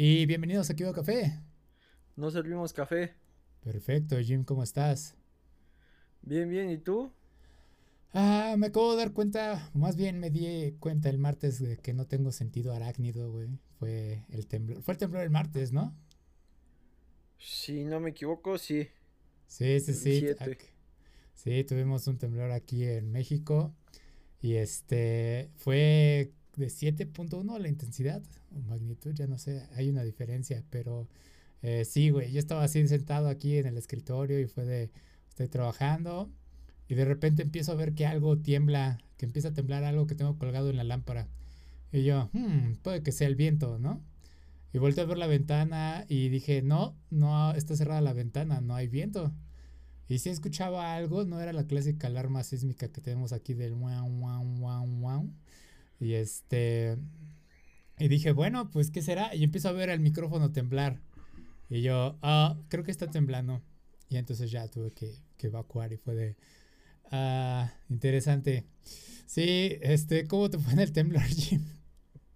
Y bienvenidos a Kibo Café. No servimos café. Perfecto, Jim, ¿cómo estás? Bien, bien, ¿y tú? Ah, me acabo de dar cuenta, más bien me di cuenta el martes de que no tengo sentido arácnido, güey. Fue el temblor, fue el temblor el martes, ¿no? Si no me equivoco, sí. Sí, sí, sí. Sí, tuvimos un temblor aquí en México y este fue de 7.1 la intensidad o magnitud, ya no sé, hay una diferencia, pero eh, sí, güey, yo estaba así sentado aquí en el escritorio y fue de, estoy trabajando y de repente empiezo a ver que algo tiembla, que empieza a temblar algo que tengo colgado en la lámpara. Y yo, hmm, puede que sea el viento, ¿no? Y volteé a ver la ventana y dije, no, no, está cerrada la ventana, no hay viento. Y si escuchaba algo, no era la clásica alarma sísmica que tenemos aquí del wow, wow, wow, wow. Y este. Y dije, bueno, pues, ¿qué será? Y empiezo a ver el micrófono temblar. Y yo, ah, creo que está temblando. Y entonces ya tuve que, evacuar y fue de. Ah, interesante. Sí, este, ¿cómo te fue en el temblor, Jim?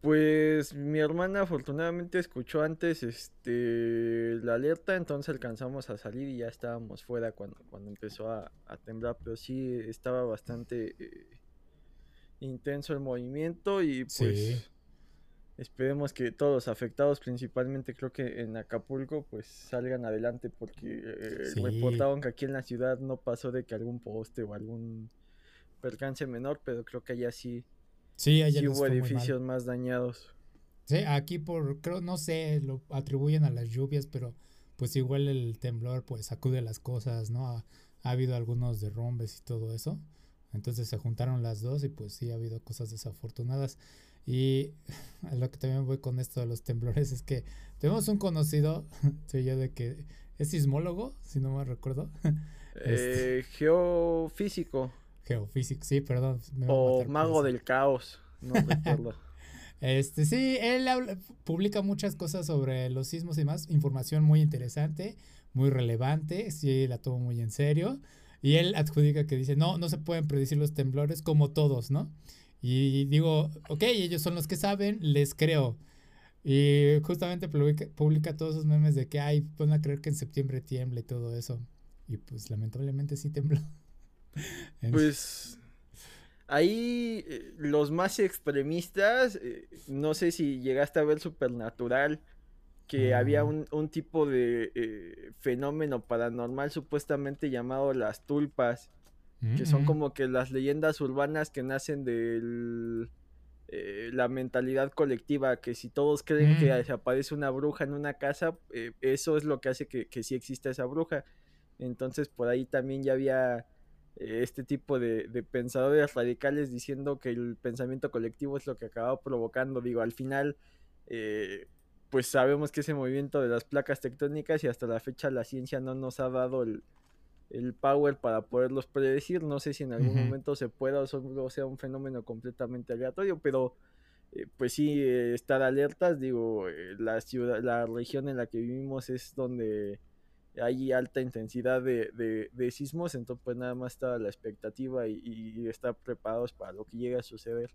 Pues mi hermana afortunadamente escuchó antes este la alerta, entonces alcanzamos a salir y ya estábamos fuera cuando, cuando empezó a, temblar, pero sí estaba bastante eh, intenso el movimiento y pues esperemos que todos los afectados, principalmente creo que en Acapulco, pues salgan adelante porque eh, reportaron que aquí en la ciudad no pasó de que algún poste o algún percance menor, pero creo que allá sí Sí, hubo edificios más dañados. Sí, aquí por, creo, no sé, lo atribuyen a las lluvias, pero pues igual el temblor pues sacude las cosas, ¿no? Ha, habido algunos derrumbes y todo eso. Entonces se juntaron las dos y pues sí ha habido cosas desafortunadas. Y a lo que también voy con esto de los temblores es que tenemos un conocido, soy yo de que es sismólogo, si no me recuerdo. Eh, geofísico. Geofísico, sí, perdón. o Mago del Caos, no recuerdo. este, sí, él publica muchas cosas sobre los sismos y más, información muy interesante, muy relevante, sí, la tomo muy en serio. Y él adjudica que dice, no, no se pueden predecir los temblores como todos, ¿no? Y digo, ok, ellos son los que saben, les creo. Y justamente publica, todos esos memes de que, ay, van a creer que en septiembre tiemble y todo eso. Y pues lamentablemente sí tembló. Pues ahí eh, los más extremistas, eh, no sé si llegaste a ver Supernatural, que había un, tipo de eh, fenómeno paranormal supuestamente llamado las tulpas, que son como que las leyendas urbanas que nacen de la mentalidad colectiva, que si todos creen que mm. aparece una bruja en una casa, eso es lo que hace que, que sí exista esa bruja. Entonces por ahí también ya había este tipo de, pensadores radicales diciendo que el pensamiento colectivo es lo que acaba provocando. Digo, al final, eh, pues sabemos que ese movimiento de las placas tectónicas y hasta la fecha la ciencia no nos ha dado el, power para poderlos predecir. No sé si en algún momento se pueda o sea un fenómeno completamente aleatorio, pero eh, pues sí, eh, estar alertas. Digo, la ciudad, la región en la que vivimos es donde hay alta intensidad de, de, sismos, entonces pues nada más está la expectativa y, estar preparados para lo que llegue a suceder.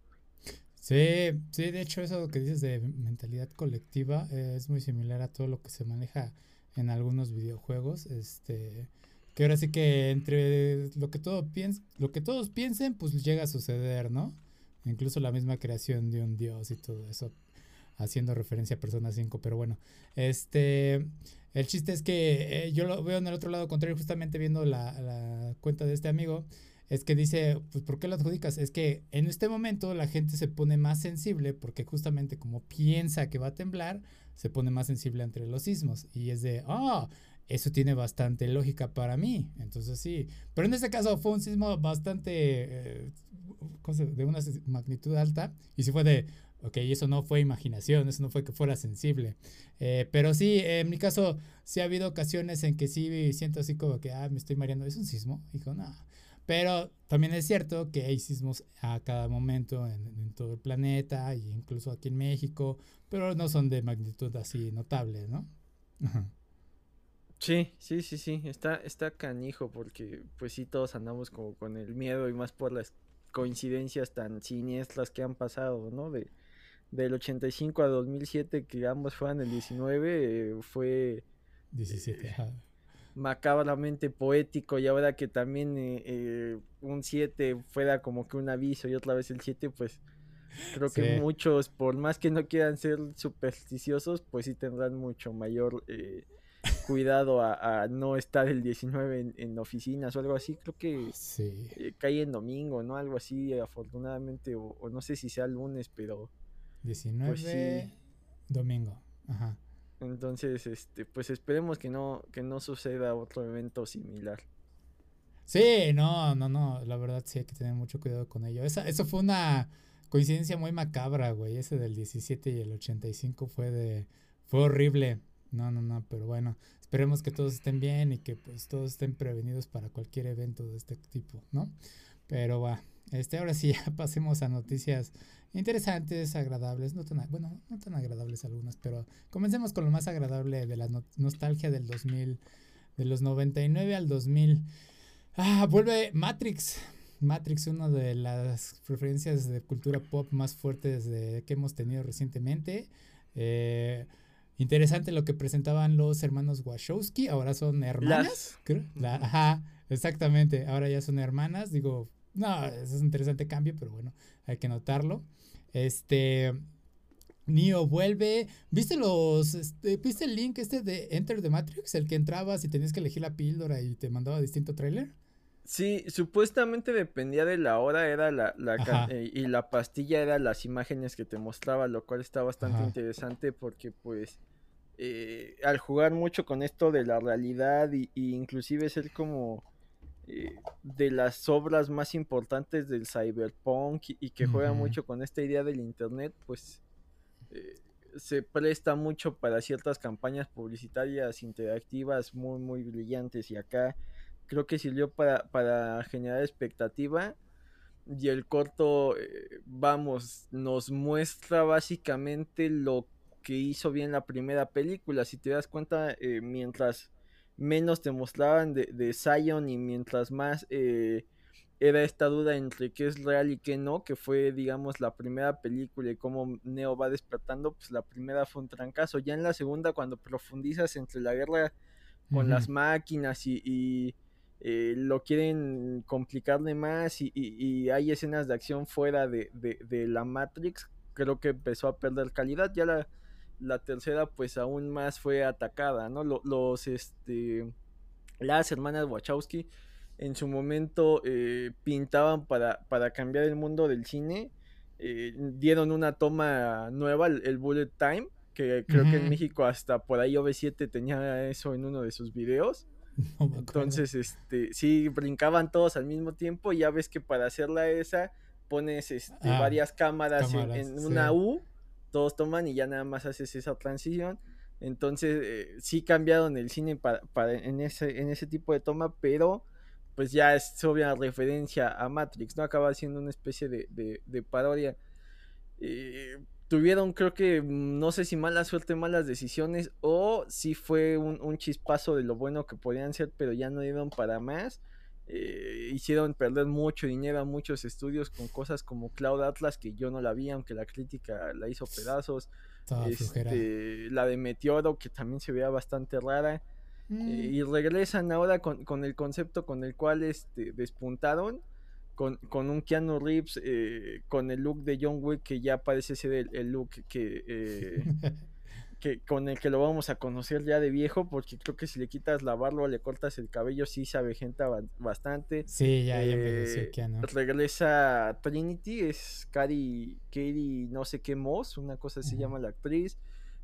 Sí, sí, de hecho eso que dices de mentalidad colectiva eh, es muy similar a todo lo que se maneja en algunos videojuegos, este, que ahora sí que entre lo que todo piens lo que todos piensen, pues llega a suceder, ¿no? Incluso la misma creación de un dios y todo eso, haciendo referencia a Persona 5, pero bueno, este, el chiste es que eh, yo lo veo en el otro lado contrario, justamente viendo la, cuenta de este amigo, es que dice, pues ¿por qué lo adjudicas? Es que en este momento la gente se pone más sensible porque justamente como piensa que va a temblar, se pone más sensible entre los sismos. Y es de, ah, eso tiene bastante lógica para mí. Entonces sí, pero en este caso fue un sismo bastante, eh, de una magnitud alta. Y si fue de, Ok, eso no fue imaginación, eso no fue que fuera sensible. Eh, pero sí, en mi caso, sí ha habido ocasiones en que sí siento así como que, ah, me estoy mareando, ¿es un sismo? Dijo, no. Pero también es cierto que hay sismos a cada momento en, todo el planeta e incluso aquí en México, pero no son de magnitud así notable, ¿no? Sí, sí, sí, sí, está, está canijo porque pues sí todos andamos como con el miedo y más por las coincidencias tan siniestras que han pasado, ¿no? De, del 85 a 2007, que ambos fueran el 19, eh, fue... 17, macabramente poético y ahora que también un 7 fuera como que un aviso y otra vez el 7, pues creo que muchos, por más que no quieran ser supersticiosos, pues sí tendrán mucho mayor cuidado a, no estar el 19 en, oficinas o algo así. Creo que eh, cae en domingo, ¿no? Algo así, afortunadamente, o, no sé si sea lunes, pero... 19 pues domingo, ajá. Entonces, este, pues esperemos que no, que no suceda otro evento similar. Sí, no, no, no, la verdad sí hay que tener mucho cuidado con ello. Esa, eso fue una coincidencia muy macabra, güey. Ese del 17 y el 85 fue de, fue horrible. No, no, no, pero bueno, esperemos que todos estén bien y que pues todos estén prevenidos para cualquier evento de este tipo, ¿no? Pero va, este, ahora sí, ya pasemos a noticias interesantes, agradables, no tan, bueno, no tan agradables algunas, pero comencemos con lo más agradable de la nostalgia del 2000, de los 99 al 2000. Ah, vuelve Matrix. Matrix, una de las preferencias de cultura pop más fuertes de, que hemos tenido recientemente. Eh, Interesante lo que presentaban los hermanos Wachowski, ahora son hermanas. ajá, exactamente, ahora ya son hermanas. Digo, no, es un interesante cambio, pero bueno, hay que notarlo. Este. Neo vuelve. ¿Viste los. Este, ¿Viste el link este de Enter the Matrix? El que entrabas y tenías que elegir la píldora y te mandaba distinto trailer. Sí, supuestamente dependía de la hora, era la, la eh, y la pastilla era las imágenes que te mostraba, lo cual está bastante interesante porque pues eh, al jugar mucho con esto de la realidad y, inclusive ser como eh, de las obras más importantes del cyberpunk y, que juega mucho con esta idea del internet, pues se presta mucho para ciertas campañas publicitarias interactivas muy muy brillantes y acá creo que sirvió para, para generar expectativa. Y el corto, eh, vamos, nos muestra básicamente lo que hizo bien la primera película. Si te das cuenta, eh, mientras menos te mostraban de, de Zion y mientras más eh, era esta duda entre qué es real y qué no, que fue, digamos, la primera película y cómo Neo va despertando, pues la primera fue un trancazo. Ya en la segunda, cuando profundizas entre la guerra con las máquinas y eh, lo quieren complicarle más y, hay escenas de acción fuera de, la Matrix, creo que empezó a perder calidad. Ya la, tercera, pues aún más fue atacada, ¿no? Los, este, las hermanas Wachowski en su momento eh, pintaban para, para cambiar el mundo del cine. Eh, dieron una toma nueva, el, Bullet Time, que creo que en México hasta por ahí OV7 tenía eso en uno de sus videos. Entonces, este, sí, brincaban todos al mismo tiempo y ya ves que para hacerla esa pones este, ah, varias cámaras, en, una U, todos toman y ya nada más haces esa transición. Entonces, eh, sí cambiaron el cine para, para, en, ese, en ese tipo de toma, pero pues ya es obvia referencia a Matrix, ¿no? Acaba siendo una especie de, de, de parodia. Eh, tuvieron creo que mm, no sé si mala suerte, malas decisiones o si fue un, chispazo de lo bueno que podían ser, pero ya no dieron para más. Eh, hicieron perder mucho dinero a muchos estudios con cosas como Cloud Atlas, que yo no la vi, aunque la crítica la hizo pedazos. Este, la de Meteoro, que también se veía bastante rara. Eh, mm. y regresan ahora con, con, el concepto con el cual este, despuntaron con, con un Keanu Reeves eh, con el look de John Wick que ya parece ser el, look que, eh, que con el que lo vamos a conocer ya de viejo porque creo que si le quitas la barba o le cortas el cabello sí se avejenta bastante. Sí ya, ya eh, Keanu. regresa Trinity es Cari Katie no sé qué Moss una cosa así se llama la actriz.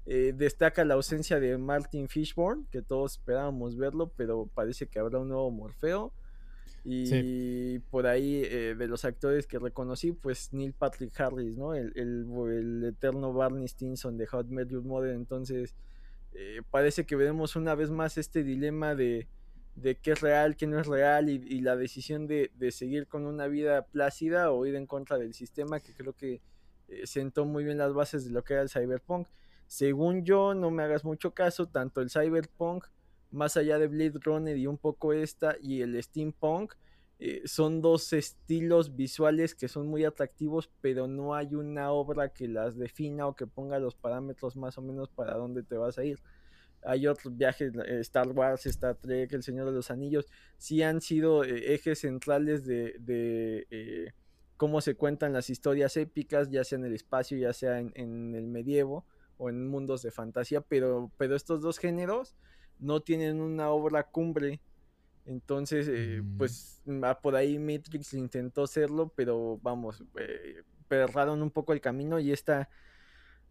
Destaca la ausencia de Martin Fishburne que todos esperábamos verlo pero parece que habrá un nuevo Morfeo y por ahí eh, de los actores que reconocí, pues Neil Patrick Harris, ¿no? El, el, eterno Barney Stinson de Hot Metal Mother. Entonces, eh, parece que veremos una vez más este dilema de, de qué es real, qué no es real y, la decisión de, de, seguir con una vida plácida o ir en contra del sistema que creo que eh, sentó muy bien las bases de lo que era el cyberpunk. Según yo, no me hagas mucho caso, tanto el cyberpunk más allá de Blade Runner y un poco esta y el steampunk, eh, son dos estilos visuales que son muy atractivos, pero no hay una obra que las defina o que ponga los parámetros más o menos para dónde te vas a ir. Hay otros viajes, eh, Star Wars, Star Trek, El Señor de los Anillos, sí han sido eh, ejes centrales de, cómo se cuentan las historias épicas, ya sea en el espacio, ya sea en, en el medievo o en mundos de fantasía, pero, pero estos dos géneros no tienen una obra cumbre entonces, eh, mm. pues por ahí Matrix intentó hacerlo, pero vamos, eh, perraron un poco el camino y está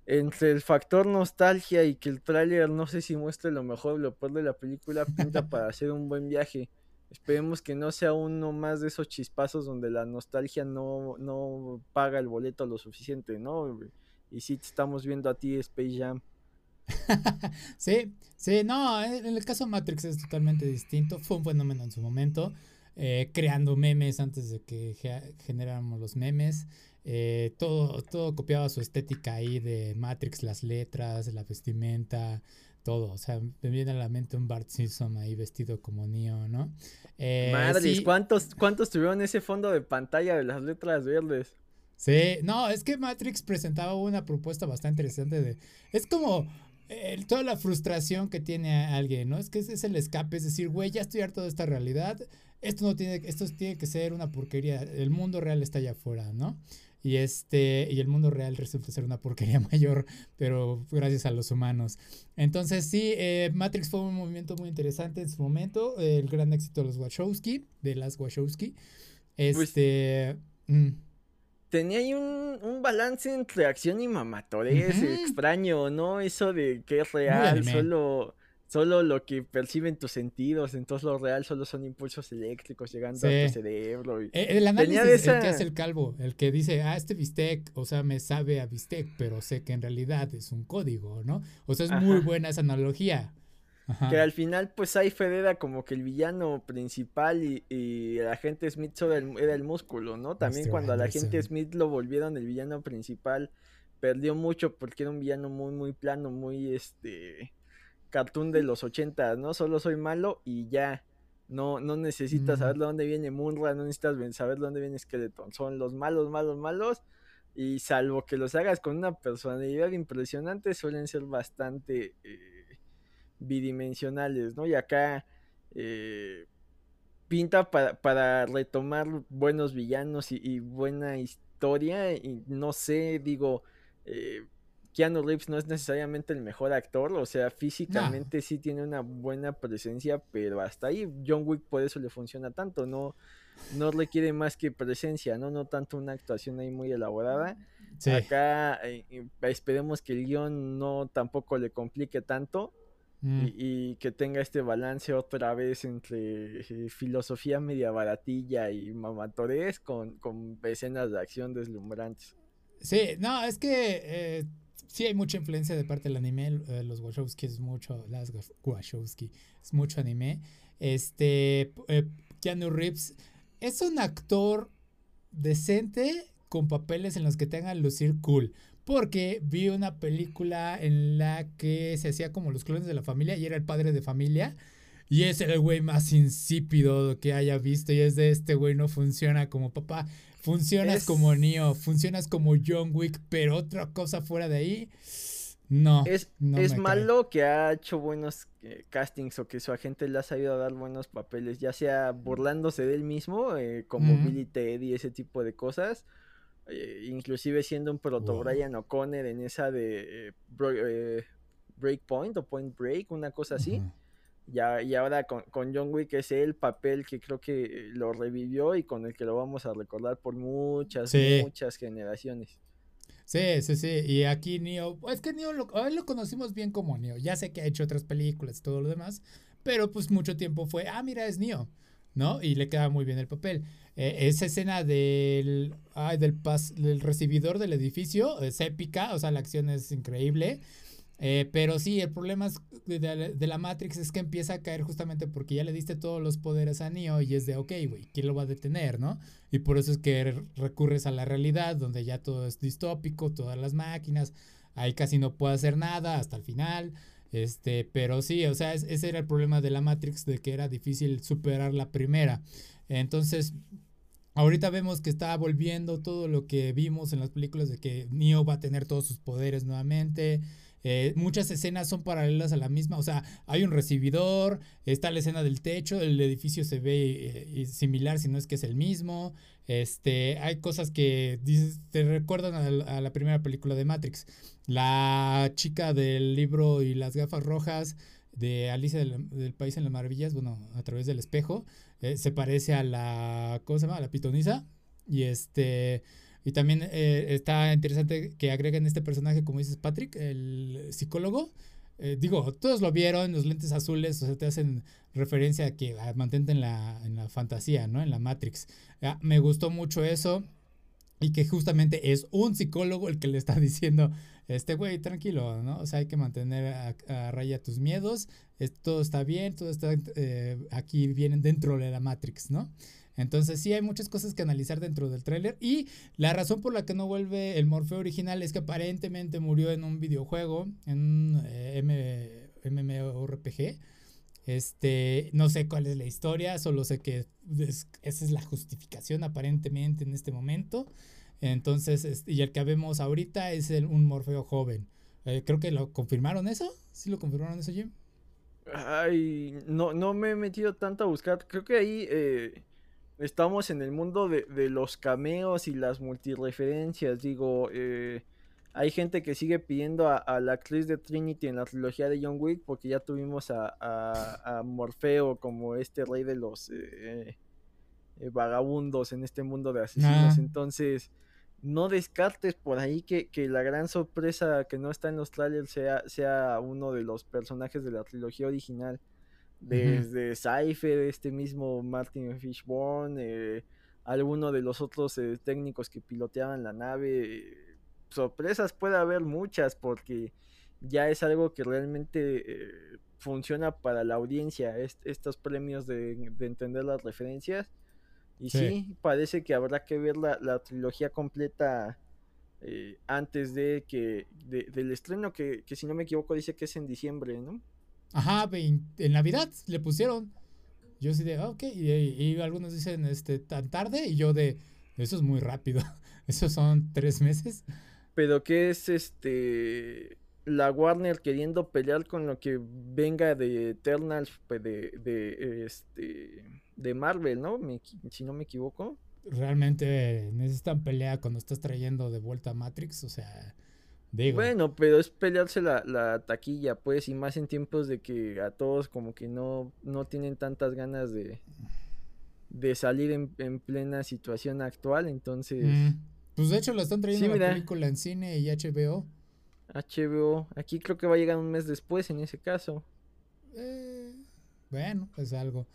entre el factor nostalgia y que el tráiler no sé si muestre lo mejor o lo peor de la película, pinta para hacer un buen viaje. Esperemos que no sea uno más de esos chispazos donde la nostalgia no, no paga el boleto lo suficiente, ¿no? Y sí estamos viendo a ti Space Jam. sí, sí, no, en el caso Matrix es totalmente distinto. Fue un fenómeno en su momento, eh, creando memes antes de que generáramos los memes. Eh, todo, todo copiaba su estética ahí de Matrix, las letras, la vestimenta, todo. O sea, me viene a la mente un Bart Simpson ahí vestido como Neo, ¿no? Eh, Madres, ¿cuántos, ¿cuántos tuvieron ese fondo de pantalla de las letras verdes? Sí, no, es que Matrix presentaba una propuesta bastante interesante de... Es como toda la frustración que tiene alguien, ¿no? Es que ese es el escape, es decir, güey, ya estoy harto de esta realidad, esto no tiene, esto tiene que ser una porquería, el mundo real está allá afuera, ¿no? Y este, y el mundo real resulta ser una porquería mayor, pero gracias a los humanos. Entonces, sí, eh, Matrix fue un movimiento muy interesante en su momento, el gran éxito de los Wachowski, de las Wachowski. Este. Mm tenía ahí un, balance entre acción y mamatores extraño, ¿no? Eso de que es real, solo, solo lo que perciben tus sentidos, entonces lo real solo son impulsos eléctricos llegando a tu cerebro. Eh, el análisis el que hace el calvo, el que dice, ah, este bistec, o sea, me sabe a bistec, pero sé que en realidad es un código, ¿no? O sea, es muy buena esa analogía. Que al final, pues ahí Fed como que el villano principal y, y el agente Smith solo era el músculo, ¿no? También cuando al agente Smith lo volvieron el villano principal, perdió mucho porque era un villano muy, muy plano, muy este. cartoon de los 80, ¿no? Solo soy malo y ya. No, no necesitas saber de dónde viene Munra, no necesitas saber de dónde viene Skeleton. Son los malos, malos, malos. Y salvo que los hagas con una personalidad impresionante, suelen ser bastante. Eh, bidimensionales, ¿no? Y acá eh, pinta para, retomar buenos villanos y, buena historia. Y no sé, digo, eh, Keanu Reeves no es necesariamente el mejor actor, o sea, físicamente sí tiene una buena presencia, pero hasta ahí John Wick por eso le funciona tanto, no, no requiere más que presencia, no, no tanto una actuación ahí muy elaborada. Acá eh, esperemos que el guion no tampoco le complique tanto Mm. Y, que tenga este balance otra vez entre eh, filosofía media baratilla y mamatores con, con escenas de acción deslumbrantes. Sí, no, es que eh, sí hay mucha influencia de parte del anime. Eh, los Wachowski es mucho, las Wachowski es mucho anime. Este, Keanu Reeves es un actor decente con papeles en los que tengan lucir cool. Porque vi una película en la que se hacía como los clones de la familia y era el padre de familia. Y es el güey más insípido que haya visto. Y es de este güey no funciona como papá. Funcionas como Neo, funcionas como John Wick, pero otra cosa fuera de ahí. No. Es, es malo que ha hecho buenos eh, castings o que su agente le ha sabido dar buenos papeles, ya sea burlándose de él mismo, eh, como Billy Ted y ese tipo de cosas, eh, inclusive siendo un proto Brian O'Connor en esa de eh, eh, Breakpoint o Point Break, una cosa así. ya, y ahora con, John Wick es el papel que creo que lo revivió y con el que lo vamos a recordar por muchas, muchas generaciones. Sí, sí, sí. Y aquí Neo, es que Neo lo, lo conocimos bien como Neo. Ya sé que ha hecho otras películas y todo lo demás, pero pues mucho tiempo fue, ah, mira, es Neo, ¿no? Y le queda muy bien el papel. Eh, esa escena del, del, del recibidor del edificio es épica, o sea, la acción es increíble. Eh, pero sí, el problema de, la Matrix es que empieza a caer justamente porque ya le diste todos los poderes a Neo y es de, ok, güey, ¿quién lo va a detener, no? Y por eso es que recurres a la realidad, donde ya todo es distópico, todas las máquinas, ahí casi no puede hacer nada hasta el final. Este, pero sí, o sea, ese era el problema de la Matrix, de que era difícil superar la primera. Entonces, ahorita vemos que está volviendo todo lo que vimos en las películas de que Neo va a tener todos sus poderes nuevamente. Eh, muchas escenas son paralelas a la misma, o sea, hay un recibidor, está la escena del techo, el edificio se ve eh, similar, si no es que es el mismo. Este, hay cosas que te recuerdan a, la primera película de Matrix. La chica del libro y las gafas rojas de Alicia del, País en las Maravillas, bueno, a través del espejo, eh, se parece a la, ¿cómo se llama? A la pitonisa. Y este, y también eh, está interesante que agreguen este personaje, como dices Patrick, el psicólogo. Eh, digo, todos lo vieron, los lentes azules, o sea, te hacen referencia a que ah, mantente en la, en la fantasía, ¿no? En la Matrix. Ah, me gustó mucho eso y que justamente es un psicólogo el que le está diciendo, este güey, tranquilo, ¿no? O sea, hay que mantener a, raya tus miedos, todo está bien, todo está eh, aquí, vienen dentro de la Matrix, ¿no? Entonces sí hay muchas cosas que analizar dentro del tráiler y la razón por la que no vuelve el Morfeo original es que aparentemente murió en un videojuego, en un eh, MMORPG. Este, no sé cuál es la historia, solo sé que esa es la justificación aparentemente en este momento. Entonces, y el que vemos ahorita es un Morfeo joven. Eh, creo que lo confirmaron eso. ¿Sí lo confirmaron eso, Jim? Ay, no, no me he metido tanto a buscar. Creo que ahí eh, estamos en el mundo de, los cameos y las multireferencias. Digo, eh, hay gente que sigue pidiendo a, la actriz de Trinity en la trilogía de John Wick porque ya tuvimos a, Morfeo como este rey de los eh, eh, vagabundos en este mundo de asesinos. Entonces, no descartes por ahí que, la gran sorpresa que no está en los trailers sea, sea uno de los personajes de la trilogía original desde Cypher, este mismo Martin Fishburne, eh, alguno de los otros eh, técnicos que piloteaban la nave. sorpresas puede haber muchas porque ya es algo que realmente eh, funciona para la audiencia, estos premios de, entender las referencias. Y sí. parece que habrá que ver la, trilogía completa antes de que del estreno, que, que si no me equivoco dice que es en diciembre, ¿no? Ajá, en Navidad le pusieron. Yo sí de, ah, ok, y, algunos dicen, este, tan tarde, y yo de, eso es muy rápido, eso son tres meses. Pero ¿qué es este, la Warner queriendo pelear con lo que venga de Eternals, pues, de, de, este, de Marvel, ¿no? si no me equivoco. Realmente necesitan pelea cuando estás trayendo de vuelta a Matrix, o sea, bueno, pero es pelearse la, taquilla, pues, y más en tiempos de que a todos como que no, no tienen tantas ganas de, de salir en, plena situación actual, entonces... Mm, pues de hecho lo están trayendo la película en cine y HBO. HBO, aquí creo que va a llegar un mes después en ese caso. Eh, bueno, pues algo.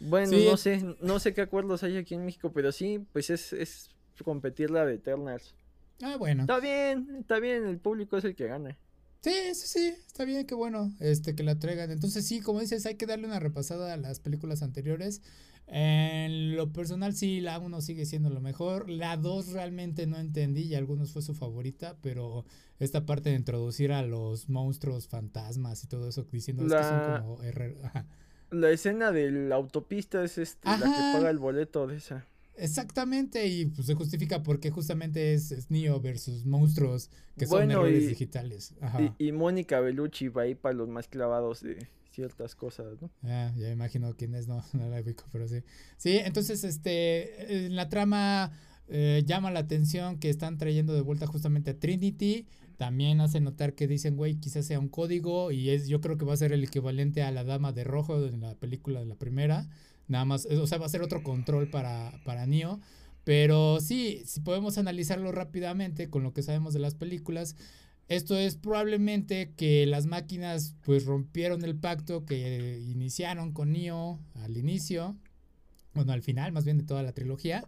Bueno, no sé, no sé qué acuerdos hay aquí en México, pero sí, pues es, es competir la de Eternals. Ah, bueno. Está bien, está bien, el público es el que gana. Sí, sí, sí, está bien, qué bueno, este, que la traigan. Entonces sí, como dices, hay que darle una repasada a las películas anteriores. En lo personal sí, la 1 sigue siendo lo mejor. La 2 realmente no entendí y algunos fue su favorita, pero esta parte de introducir a los monstruos fantasmas y todo eso, diciendo que son como La escena de la autopista es este, la que paga el boleto de esa. Exactamente, y pues se justifica porque justamente es, es Neo versus monstruos que son errores digitales. Y, Mónica Bellucci va ahí para los más clavados de ciertas cosas, ¿no? Ah, ya imagino quién es, no, no la ubico, pero sí. Sí, entonces, este, la trama eh, llama la atención que están trayendo de vuelta justamente a Trinity. También hace notar que dicen, güey, quizás sea un código y es, yo creo que va a ser el equivalente a la Dama de Rojo en la película de la primera. Nada más, o sea, va a ser otro control para, para Neo. Pero sí, si podemos analizarlo rápidamente con lo que sabemos de las películas, esto es probablemente que las máquinas pues rompieron el pacto que iniciaron con Neo al inicio, bueno, al final más bien de toda la trilogía,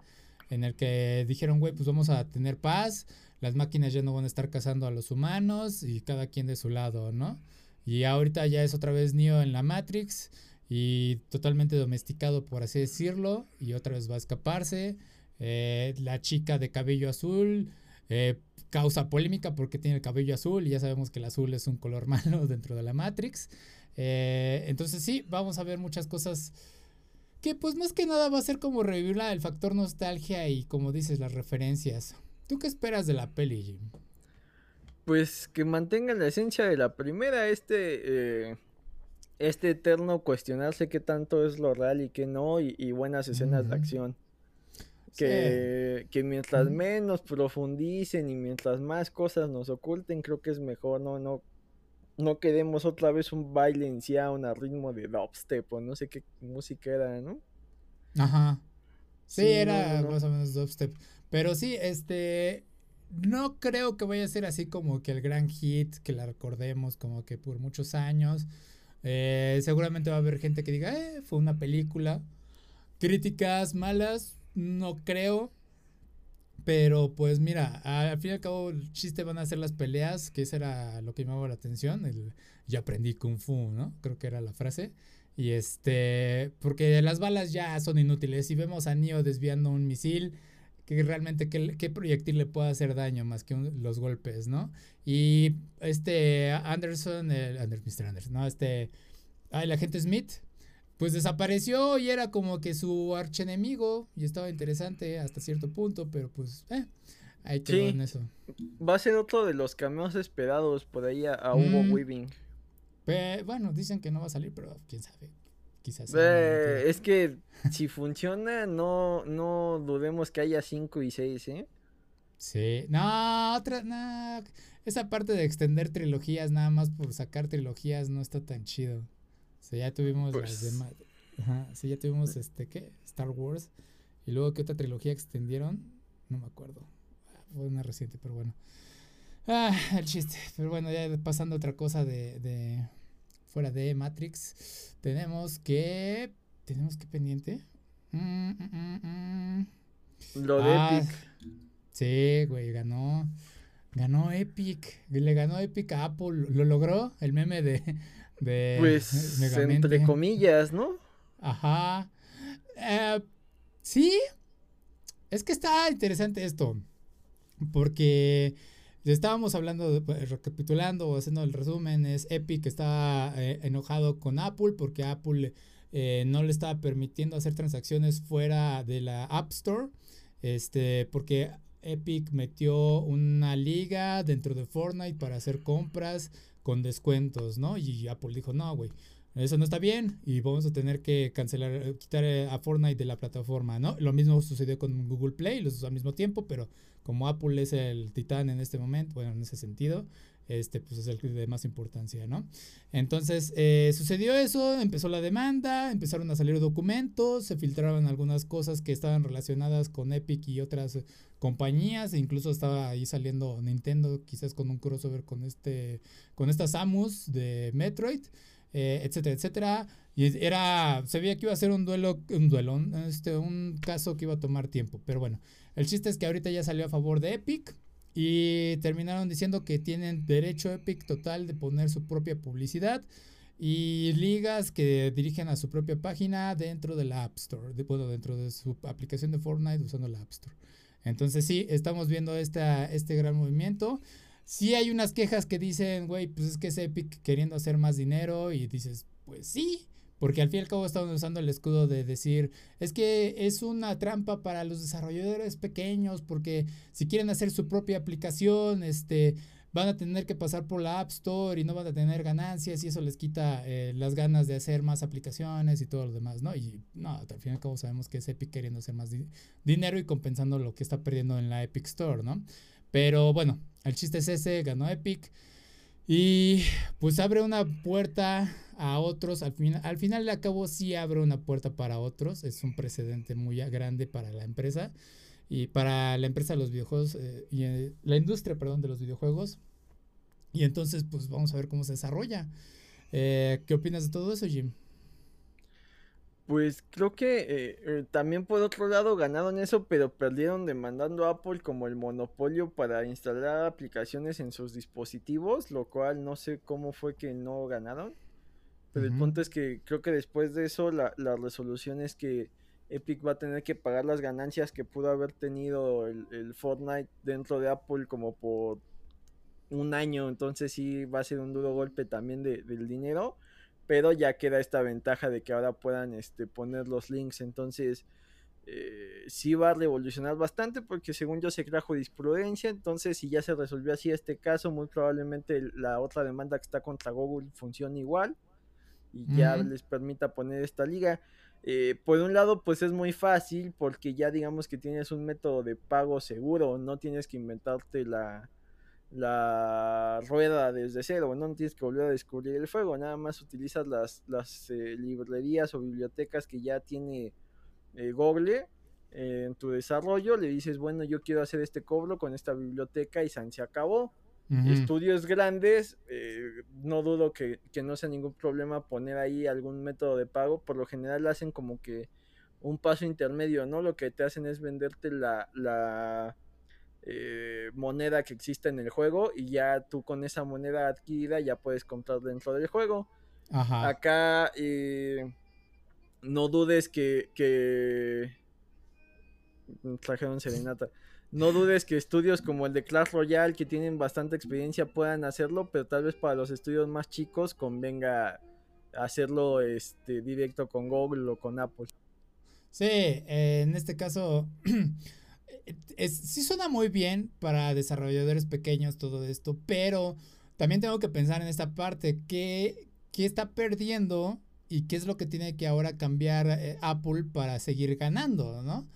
en el que dijeron, güey, pues vamos a tener paz, las máquinas ya no van a estar cazando a los humanos y cada quien de su lado, ¿no? Y ahorita ya es otra vez Neo en la Matrix y totalmente domesticado, por así decirlo, y otra vez va a escaparse. Eh, la chica de cabello azul eh, causa polémica porque tiene el cabello azul y ya sabemos que el azul es un color malo dentro de la Matrix. Eh, entonces sí, vamos a ver muchas cosas que pues más que nada va a ser como revivir el factor nostalgia y como dices, las referencias. ¿Tú qué esperas de la peli, Jim? Pues que mantengan la esencia de la primera, este, eh, este eterno cuestionarse qué tanto es lo real y qué no, y, buenas escenas de acción. Que, que mientras menos profundicen y mientras más cosas nos oculten, creo que es mejor, no, no, no queremos otra vez un baile en sí a un ritmo de dubstep o no sé qué música era, ¿no? Ajá. Sí, era más o menos dubstep. Pero sí, este, no creo que vaya a ser así como que el gran hit, que la recordemos como que por muchos años. Eh, seguramente va a haber gente que diga, eh, fue una película. Críticas malas, no creo. Pero pues mira, al fin y al cabo el chiste van a ser las peleas, que eso era lo que me llamaba la atención. El, ya aprendí kung fu, ¿no? Creo que era la frase. Y este, porque las balas ya son inútiles. Si vemos a Neo desviando un misil, que realmente qué, proyectil le puede hacer daño más que los golpes, ¿no? Y este Anderson, el, Mr. Anderson, ¿no? Este, ah, el agente Smith, pues desapareció y era como que su archenemigo y estaba interesante hasta cierto punto, pero pues, eh, ahí quedó en eso. Va a ser otro de los cameos esperados por ahí a, Hugo mm. Weaving. bueno, dicen que no va a salir, pero quién sabe. Quizás. Eh, es que si funciona, no, no dudemos que haya 5 y 6, ¿eh? Sí. No, otra, no. Esa parte de extender trilogías nada más por sacar trilogías no está tan chido. Sea, ya tuvimos las pues demás. Ajá, sí, ya tuvimos este, ¿qué? Star Wars. Y luego, ¿qué otra trilogía extendieron? No me acuerdo. Fue una reciente, pero bueno. Ah, el chiste. Pero bueno, ya pasando a otra cosa de, de fuera de Matrix, tenemos que. ¿Tenemos que pendiente? Mm, mm, mm, Lo de ah, Epic. Sí, güey, ganó. Ganó Epic. Le ganó Epic a Apple. Lo logró el meme de. De pues, entre comillas, ¿no? Ajá. Eh, sí. Es que está interesante esto. Porque Estábamos hablando, pues, recapitulando o haciendo el resumen, es Epic está eh, enojado con Apple porque Apple eh, no le estaba permitiendo hacer transacciones fuera de la App Store, este, porque Epic metió una liga dentro de Fortnite para hacer compras con descuentos, ¿no? Y Apple dijo, no, güey, eso no está bien y vamos a tener que cancelar, eh, quitar a Fortnite de la plataforma, ¿no? Lo mismo sucedió con Google Play, los dos al mismo tiempo, pero como Apple es el titán en este momento, bueno, en ese sentido, este pues es el de más importancia, ¿no? Entonces eh, sucedió eso, empezó la demanda, empezaron a salir documentos, se filtraban algunas cosas que estaban relacionadas con Epic y otras compañías, e incluso estaba ahí saliendo Nintendo, quizás con un crossover con este, con esta Samus de Metroid. Eh, etcétera, etcétera. Y era, se veía que iba a ser un duelo, un duelo, este, un caso que iba a tomar tiempo. Pero bueno, el chiste es que ahorita ya salió a favor de Epic y terminaron diciendo que tienen derecho Epic total de poner su propia publicidad y ligas que dirigen a su propia página dentro de la App Store, bueno, dentro de su aplicación de Fortnite usando la App Store. Entonces sí, estamos viendo esta, este gran movimiento. Sí hay unas quejas que dicen, güey, pues es que es Epic queriendo hacer más dinero y dices, pues sí, porque al fin y al cabo estamos usando el escudo de decir, es que es una trampa para los desarrolladores pequeños, porque si quieren hacer su propia aplicación, este, van a tener que pasar por la App Store y no van a tener ganancias y eso les quita eh, las ganas de hacer más aplicaciones y todo lo demás, ¿no? Y no, al fin y al cabo sabemos que es Epic queriendo hacer más dinero y compensando lo que está perdiendo en la Epic Store, ¿no? Pero bueno, el chiste es ese, ganó Epic. Y pues abre una puerta a otros. Al, final al final de cabo sí abre una puerta para otros. Es un precedente muy grande para la empresa. Y para la empresa de los videojuegos. Eh, y eh, la industria, perdón, de los videojuegos. Y entonces pues vamos a ver cómo se desarrolla. Eh, ¿Qué opinas de todo eso, Jim? Pues creo que eh, eh, también por otro lado ganaron eso, pero perdieron demandando a Apple como el monopolio para instalar aplicaciones en sus dispositivos, lo cual no sé cómo fue que no ganaron. Pero el punto es que creo que después de eso la, resolución es que Epic va a tener que pagar las ganancias que pudo haber tenido el, Fortnite dentro de Apple como por un año. Entonces sí va a ser un duro golpe también del dinero pero ya queda esta ventaja de que ahora puedan este, poner los links, entonces eh, sí va a revolucionar bastante porque según yo se crea jurisprudencia, entonces si ya se resolvió así este caso, muy probablemente la otra demanda que está contra Google funcione igual y ya les permita poner esta liga. Eh, por un lado, pues es muy fácil porque ya digamos que tienes un método de pago seguro, no tienes que inventarte la, la rueda desde cero, no tienes que volver a descubrir el fuego, nada más utilizas las, las eh, librerías o bibliotecas que ya tiene eh, Google eh, en tu desarrollo, le dices, bueno, yo quiero hacer este cobro con esta biblioteca y se acabó. Estudios grandes, no dudo que, no sea ningún problema poner ahí algún método de pago. Por lo general hacen como que un paso intermedio, ¿no? Lo que te hacen es venderte la, la moneda que existe en el juego y ya tú con esa moneda adquirida ya puedes comprar dentro del juego. Acá no dudes que, que... trajeron serenata. No dudes que estudios como el de Clash Royale, que tienen bastante experiencia, puedan hacerlo, pero tal vez para los estudios más chicos convenga hacerlo este, directo con Google o con Apple. Sí, eh, en este caso, sí suena muy bien para desarrolladores pequeños todo esto, pero también tengo que pensar en esta parte, que, que está perdiendo y qué es lo que tiene que ahora cambiar eh, Apple para seguir ganando, ¿no?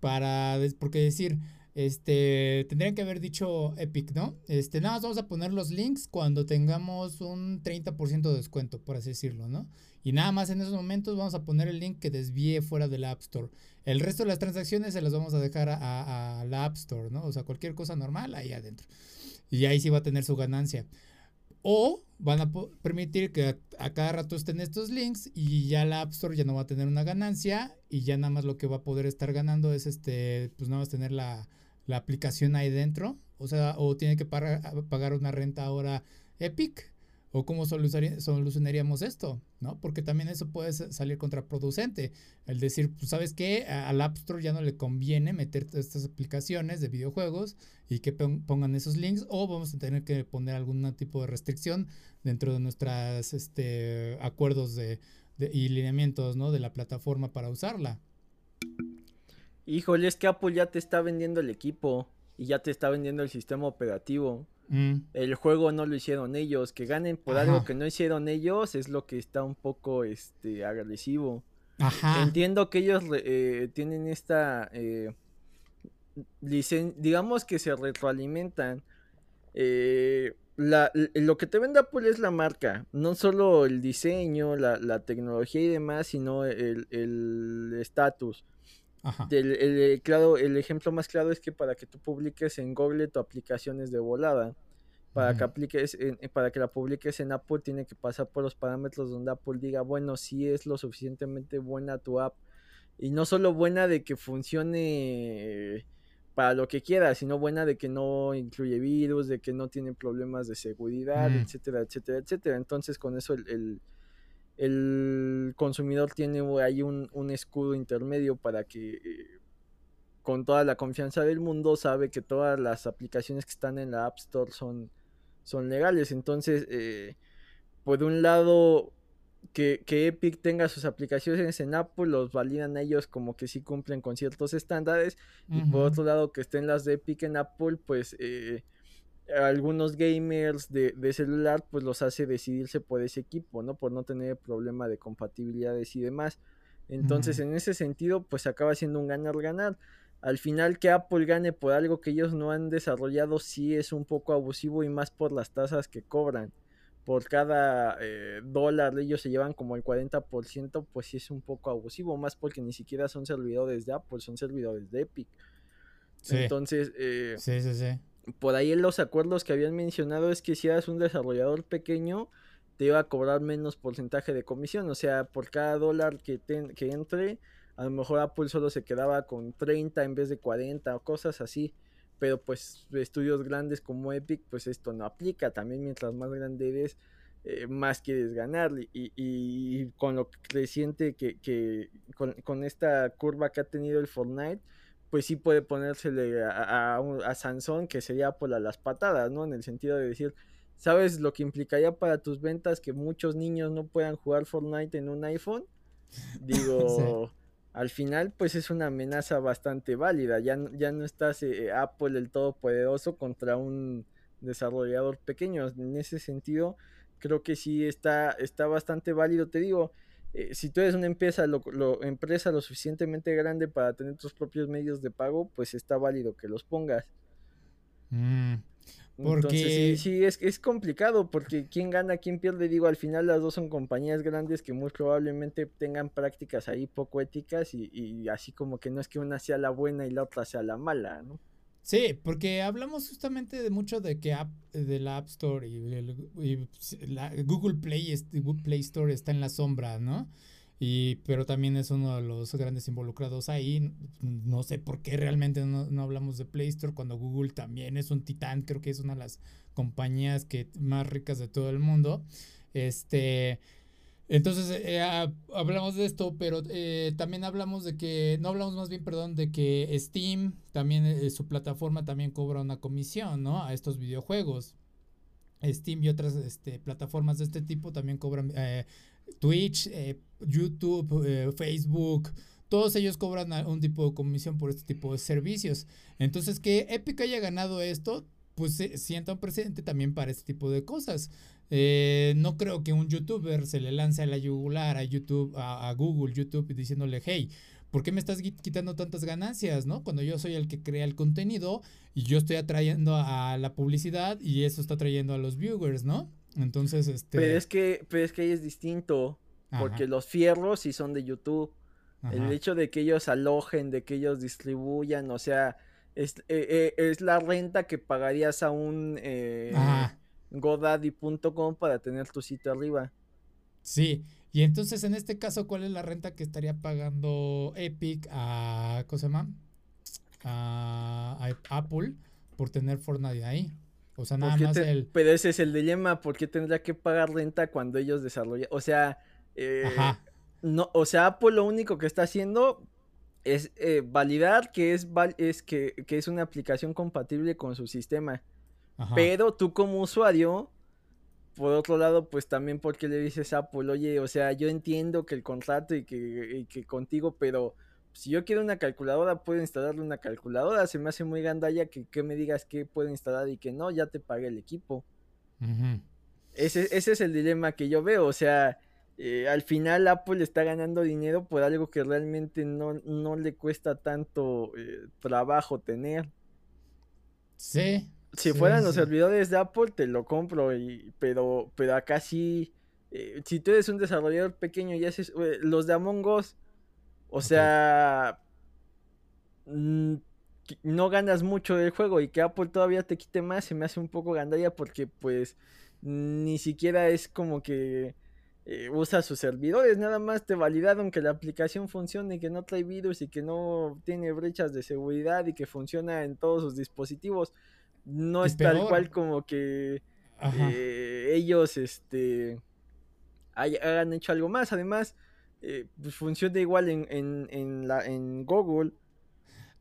Para, porque decir, este, tendrían que haber dicho Epic, ¿no? Este, nada más vamos a poner los links cuando tengamos un 30% de descuento, por así decirlo, ¿no? Y nada más en esos momentos vamos a poner el link que desvíe fuera del App Store. El resto de las transacciones se las vamos a dejar a, la App Store, ¿no? O sea, cualquier cosa normal ahí adentro. Y ahí sí va a tener su ganancia. O van a permitir que a, cada rato estén estos links y ya la App Store ya no va a tener una ganancia y ya nada más lo que va a poder estar ganando es este, pues nada más tener la, aplicación ahí dentro. O sea, o tiene que pagar una renta ahora Epic ¿O cómo solucionaríamos esto? ¿No? Porque también eso puede salir contraproducente. El decir, pues, ¿sabes qué? Al App Store ya no le conviene meter estas aplicaciones de videojuegos y que pongan esos links, o vamos a tener que poner algún tipo de restricción dentro de nuestros este, acuerdos de, y lineamientos ¿no? de la plataforma para usarla. Híjole, es que Apple ya te está vendiendo el equipo y ya te está vendiendo el sistema operativo. Mm. El juego no lo hicieron ellos. Que ganen por algo que no hicieron ellos es lo que está un poco este, agresivo. Entiendo que ellos eh, tienen esta... Eh, digamos que se retroalimentan. Eh, lo que te vende Apple es la marca, no solo el diseño, la, tecnología y demás, sino el estatus. El, claro, el ejemplo más claro es que para que tú publiques en Google tu aplicación es de volada. Para que apliques para que la publiques en Apple tiene que pasar por los parámetros donde Apple diga, bueno, si es lo suficientemente buena tu app. Y no solo buena de que funcione para lo que quiera, sino buena de que no incluye virus, de que no tiene problemas de seguridad, etcétera, etcétera, etcétera. Entonces con eso el el consumidor tiene ahí un, escudo intermedio para que eh, con toda la confianza del mundo sabe que todas las aplicaciones que están en la App Store son, son legales. Entonces, eh, por un lado, que, Epic tenga sus aplicaciones en Apple, los validan ellos como que sí cumplen con ciertos estándares. Y por otro lado, que estén las de Epic en Apple, pues... Eh, algunos gamers de, celular pues los hace decidirse por ese equipo, ¿no? Por no tener problema de compatibilidades y demás. Entonces, en ese sentido, pues acaba siendo un ganar-ganar. Al final que Apple gane por algo que ellos no han desarrollado sí es un poco abusivo y más por las tasas que cobran. Por cada eh, dólar ellos se llevan como el 40%, pues sí es un poco abusivo, más porque ni siquiera son servidores de Apple, son servidores de Epic. Entonces, eh, sí, sí, sí por ahí en los acuerdos que habían mencionado es que si eras un desarrollador pequeño, te iba a cobrar menos porcentaje de comisión. O sea, por cada dólar que, que entre, a lo mejor Apple solo se quedaba con 30 en vez de 40 o cosas así. Pero pues estudios grandes como Epic, pues esto no aplica. También mientras más grande eres, eh, más quieres ganar. Y, con lo creciente que, que con, con, esta curva que ha tenido el Fortnite, pues sí puede ponérsele a, a, Sansón, que sería por las patadas, ¿no? En el sentido de decir, ¿sabes lo que implicaría para tus ventas que muchos niños no puedan jugar Fortnite en un iPhone? Digo, al final pues es una amenaza bastante válida, ya, ya no estás eh, Apple el todopoderoso contra un desarrollador pequeño, en ese sentido creo que sí está, está bastante válido, te digo, eh, si tú eres una empresa lo, empresa lo suficientemente grande para tener tus propios medios de pago, pues está válido que los pongas. Mm, porque sí, sí es, es, complicado porque quién gana, quién pierde, digo, al final las dos son compañías grandes que muy probablemente tengan prácticas ahí poco éticas y, y así como que no es que una sea la buena y la otra sea la mala, ¿no? Sí, porque hablamos justamente de mucho de que app, de la App Store y, la Google Play, Google Play Store está en la sombra, ¿no? Y, pero también es uno de los grandes involucrados ahí. No sé por qué realmente no, no, hablamos de Play Store cuando Google también es un titán. Creo que es una de las compañías que más ricas de todo el mundo. Este, entonces, eh, hablamos de esto, pero eh, también hablamos de que, no hablamos más bien, perdón, de que Steam, también eh, su plataforma también cobra una comisión, ¿no? A estos videojuegos. Steam y otras este, plataformas de este tipo también cobran Twitch, YouTube, Facebook, todos ellos cobran un tipo de comisión por este tipo de servicios. Entonces, que Epic haya ganado esto, pues sienta un precedente también para este tipo de cosas. Eh, no creo que un youtuber se le lance a la yugular a YouTube, a, Google, YouTube, diciéndole, hey, ¿por qué me estás quitando tantas ganancias, no? Cuando yo soy el que crea el contenido y yo estoy atrayendo a la publicidad y eso está atrayendo a los viewers, ¿no? Entonces, este... Pero es que, pero es que ahí es distinto, porque los fierros sí son de YouTube. El hecho de que ellos alojen, de que ellos distribuyan, o sea, es, eh, eh, es la renta que pagarías a un... Eh, godaddy.com para tener tu sitio arriba. Sí, y entonces en este caso, ¿cuál es la renta que estaría pagando Epic a, ¿cómo se llama? A, Apple por tener Fortnite ahí? O sea, nada más el... Pero ese es el dilema, ¿por qué tendría que pagar renta cuando ellos desarrollan? O sea, eh, no, o sea, Apple lo único que está haciendo es eh, validar que es, es que, que es una aplicación compatible con su sistema. Pero tú como usuario, por otro lado, pues también porque le dices a Apple, oye, o sea, yo entiendo que el contrato y que, contigo, pero si yo quiero una calculadora, puedo instalarle una calculadora. Se me hace muy gandalla que, que me digas que puedo instalar y que no, ya te pagué el equipo. ese, ese, es el dilema que yo veo. O sea, eh, al final Apple está ganando dinero por algo que realmente no, no le cuesta tanto eh, trabajo tener. Sí, si fueran los servidores de Apple, te lo compro, y, pero, pero acá sí, eh, si tú eres un desarrollador pequeño y haces, eh, los de Among Us, o sea, mm, no ganas mucho del juego y que Apple todavía te quite más, se me hace un poco gandalla porque pues ni siquiera es como que eh, usa sus servidores, nada más te validaron que la aplicación funciona y que no trae virus y que no tiene brechas de seguridad y que funciona en todos sus dispositivos no es tal cual como que eh, ellos este hayan hecho algo más. Además, eh, pues funciona igual en, en, en, la, en Google.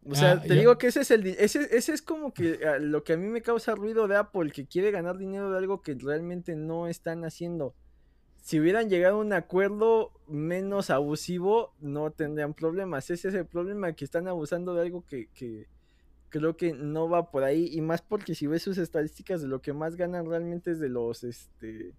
O sea, ah, te digo que ese es el ese, ese es como que ah, lo que a mí me causa ruido de Apple, que quiere ganar dinero de algo que realmente no están haciendo. Si hubieran llegado a un acuerdo menos abusivo, no tendrían problemas. Ese es el problema, que están abusando de algo que, que, creo que no va por ahí y más porque si ves sus estadísticas de lo que más ganan realmente es de los este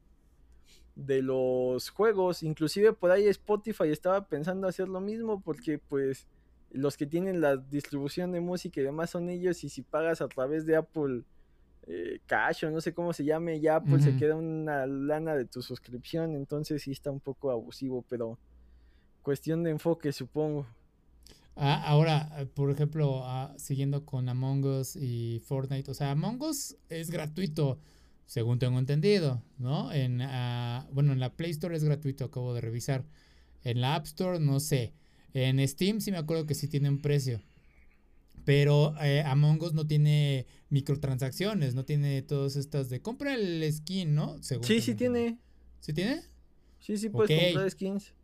de los juegos, inclusive por ahí Spotify estaba pensando hacer lo mismo porque pues los que tienen la distribución de música y demás son ellos y si pagas a través de Apple eh, Cash o no sé cómo se llame, ya Apple se queda una lana de tu suscripción, entonces sí está un poco abusivo, pero cuestión de enfoque supongo. Ah, ahora, eh, por ejemplo, ah, siguiendo con Among Us y Fortnite, o sea, Among Us es gratuito, según tengo entendido, ¿no? En, ah, bueno, en la Play Store es gratuito, acabo de revisar. En la App Store, no sé. En Steam sí me acuerdo que sí tiene un precio. Pero eh, Among Us no tiene microtransacciones, no tiene todas estas de compra el skin, ¿no? sí, sí tiene. ¿Sí tiene? Sí, sí puedes comprar skins.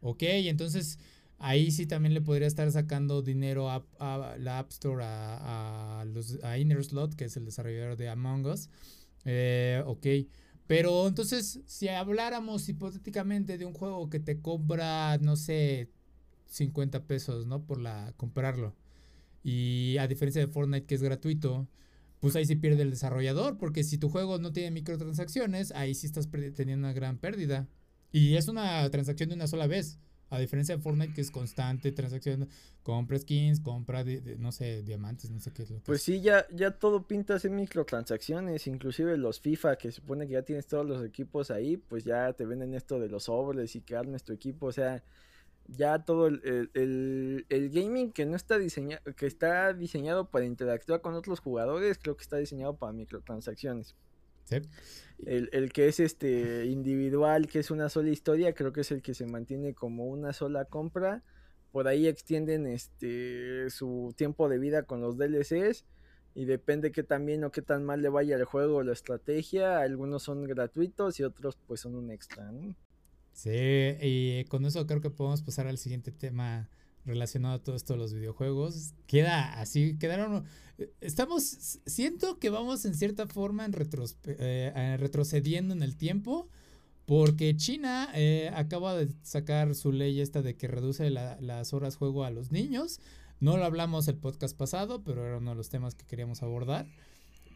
Ok, entonces Ahí sí también le podría estar sacando dinero a, la App Store, a, los, a Inner Slot, que es el desarrollador de Among Us. Eh, ok. Pero entonces, si habláramos hipotéticamente de un juego que te compra, no sé, 50 pesos, ¿no? Por la comprarlo. Y a diferencia de Fortnite que es gratuito, pues ahí sí pierde el desarrollador, porque si tu juego no tiene microtransacciones, ahí sí estás teniendo una gran pérdida. Y es una transacción de una sola vez. A diferencia de Fortnite, que es constante transacción, compra skins, compra, de, no sé, diamantes, no sé qué es lo que Pues sí, ya, ya todo pinta en microtransacciones, inclusive los FIFA, que supone que ya tienes todos los equipos ahí, pues ya te venden esto de los sobres y que armes tu equipo, o sea, ya todo el, el, gaming que no está diseñado, que está diseñado para interactuar con otros jugadores, creo que está diseñado para microtransacciones. Sí. El, que es este individual, que es una sola historia, creo que es el que se mantiene como una sola compra. Por ahí extienden este su tiempo de vida con los DLCs. Y depende qué tan bien o qué tan mal le vaya el juego o la estrategia. Algunos son gratuitos y otros pues son un extra, Sí, y con eso creo que podemos pasar al siguiente tema relacionado a todo esto de los videojuegos. Queda así, quedaron... Estamos, siento que vamos en cierta forma en eh, retrocediendo en el tiempo. Porque China eh, acaba de sacar su ley esta de que reduce las horas juego a los niños. No lo hablamos el podcast pasado, pero era uno de los temas que queríamos abordar.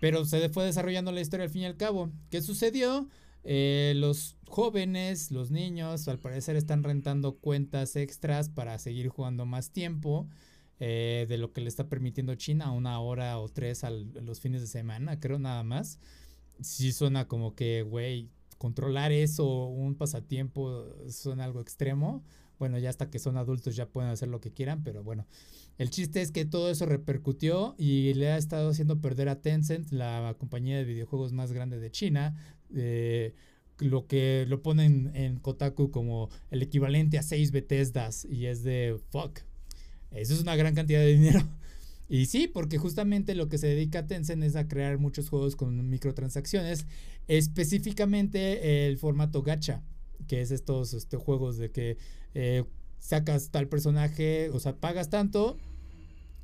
Pero se fue desarrollando la historia al fin y al cabo. ¿Qué sucedió? Eh, los jóvenes, los niños, al parecer están rentando cuentas extras para seguir jugando más tiempo eh, de lo que le está permitiendo China, una hora o tres a los fines de semana, creo nada más. Sí suena como que, güey, controlar eso, un pasatiempo, suena algo extremo. Bueno, ya hasta que son adultos ya pueden hacer lo que quieran, pero bueno. El chiste es que todo eso repercutió y le ha estado haciendo perder a Tencent, la compañía de videojuegos más grande de China, eh, lo que lo ponen en Kotaku como el equivalente a 6 Bethesdas y es de fuck. Eso es una gran cantidad de dinero. Y sí, porque justamente lo que se dedica Tencent es a crear muchos juegos con microtransacciones, específicamente el formato gacha, que es estos este, juegos de que eh, sacas tal personaje, o sea, pagas tanto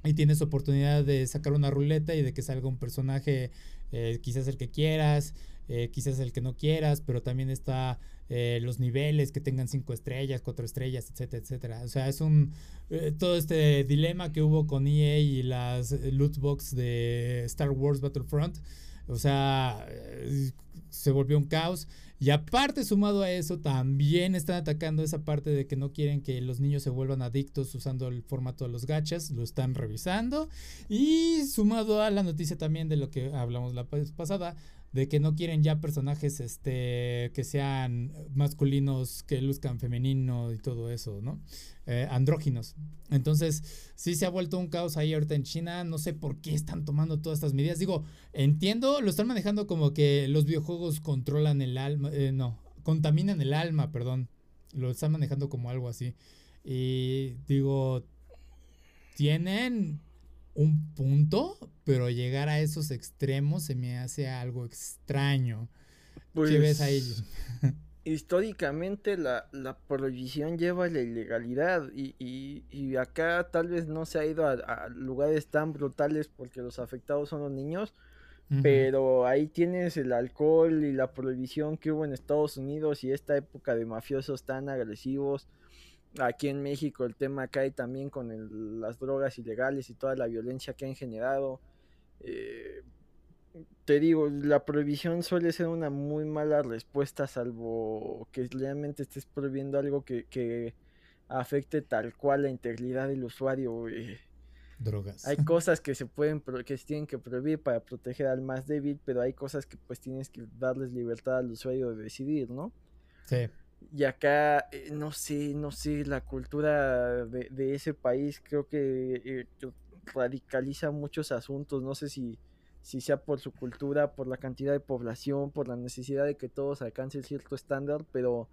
y tienes oportunidad de sacar una ruleta y de que salga un personaje, eh, quizás el que quieras, eh, quizás el que no quieras, pero también está eh, los niveles que tengan cinco estrellas, cuatro estrellas, etcétera, etcétera. O sea, es un eh, todo este dilema que hubo con EA y las loot box de Star Wars Battlefront. O sea, se volvió un caos. Y aparte, sumado a eso, también están atacando esa parte de que no quieren que los niños se vuelvan adictos usando el formato de los gachas. Lo están revisando. Y sumado a la noticia también de lo que hablamos la pasada, de que no quieren ya personajes este que sean masculinos, que luzcan femenino y todo eso, ¿no? Eh, andróginos. Entonces, sí se ha vuelto un caos ahí ahorita en China. No sé por qué están tomando todas estas medidas. Digo, entiendo, lo están manejando como que los videojuegos controlan el alma, eh, no, contaminan el alma, perdón. Lo están manejando como algo así. Y digo, tienen un punto, pero llegar a esos extremos se me hace algo extraño. ¿Qué ves ahí? Pues, históricamente la, prohibición lleva a la ilegalidad y, y, acá tal vez no se ha ido a, lugares tan brutales porque los afectados son los niños, pero ahí tienes el alcohol y la prohibición que hubo en Estados Unidos y esta época de mafiosos tan agresivos Aquí en México el tema cae también con las drogas ilegales y toda la violencia que han generado. Eh, te digo, la prohibición suele ser una muy mala respuesta, salvo que realmente estés prohibiendo algo que, afecte tal cual la integridad del usuario. Drogas. Hay cosas que se pueden que se tienen que prohibir para proteger al más débil, pero hay cosas que pues tienes que darles libertad al usuario de decidir, ¿no? Sí. Y acá, eh, no sé, no sé, la cultura de, ese país creo que eh, radicaliza muchos asuntos. No sé si, si sea por su cultura, por la cantidad de población, por la necesidad de que todos alcancen cierto estándar, pero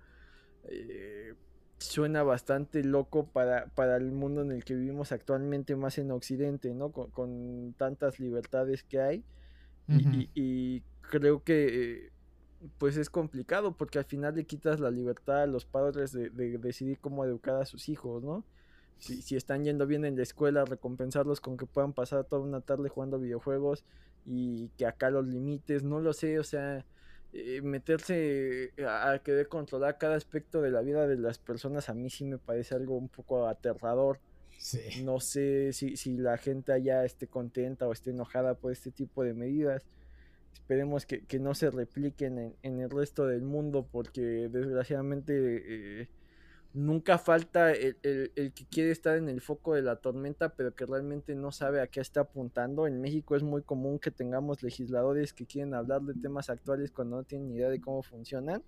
eh, suena bastante loco para, para el mundo en el que vivimos actualmente, más en Occidente, ¿no? Con, tantas libertades que hay. y, creo que pues es complicado porque al final le quitas la libertad a los padres de, decidir cómo educar a sus hijos, ¿no? Si, si, están yendo bien en la escuela, recompensarlos con que puedan pasar toda una tarde jugando videojuegos y que acá los limites, no lo sé, o sea, eh, meterse a, querer controlar cada aspecto de la vida de las personas a mí sí me parece algo un poco aterrador. No sé si, si la gente allá esté contenta o esté enojada por este tipo de medidas. Esperemos que, no se repliquen en, el resto del mundo porque desgraciadamente eh, nunca falta el, que quiere estar en el foco de la tormenta, pero que realmente no sabe a qué está apuntando. En México es muy común que tengamos legisladores que quieren hablar de temas actuales cuando no tienen idea de cómo funcionan.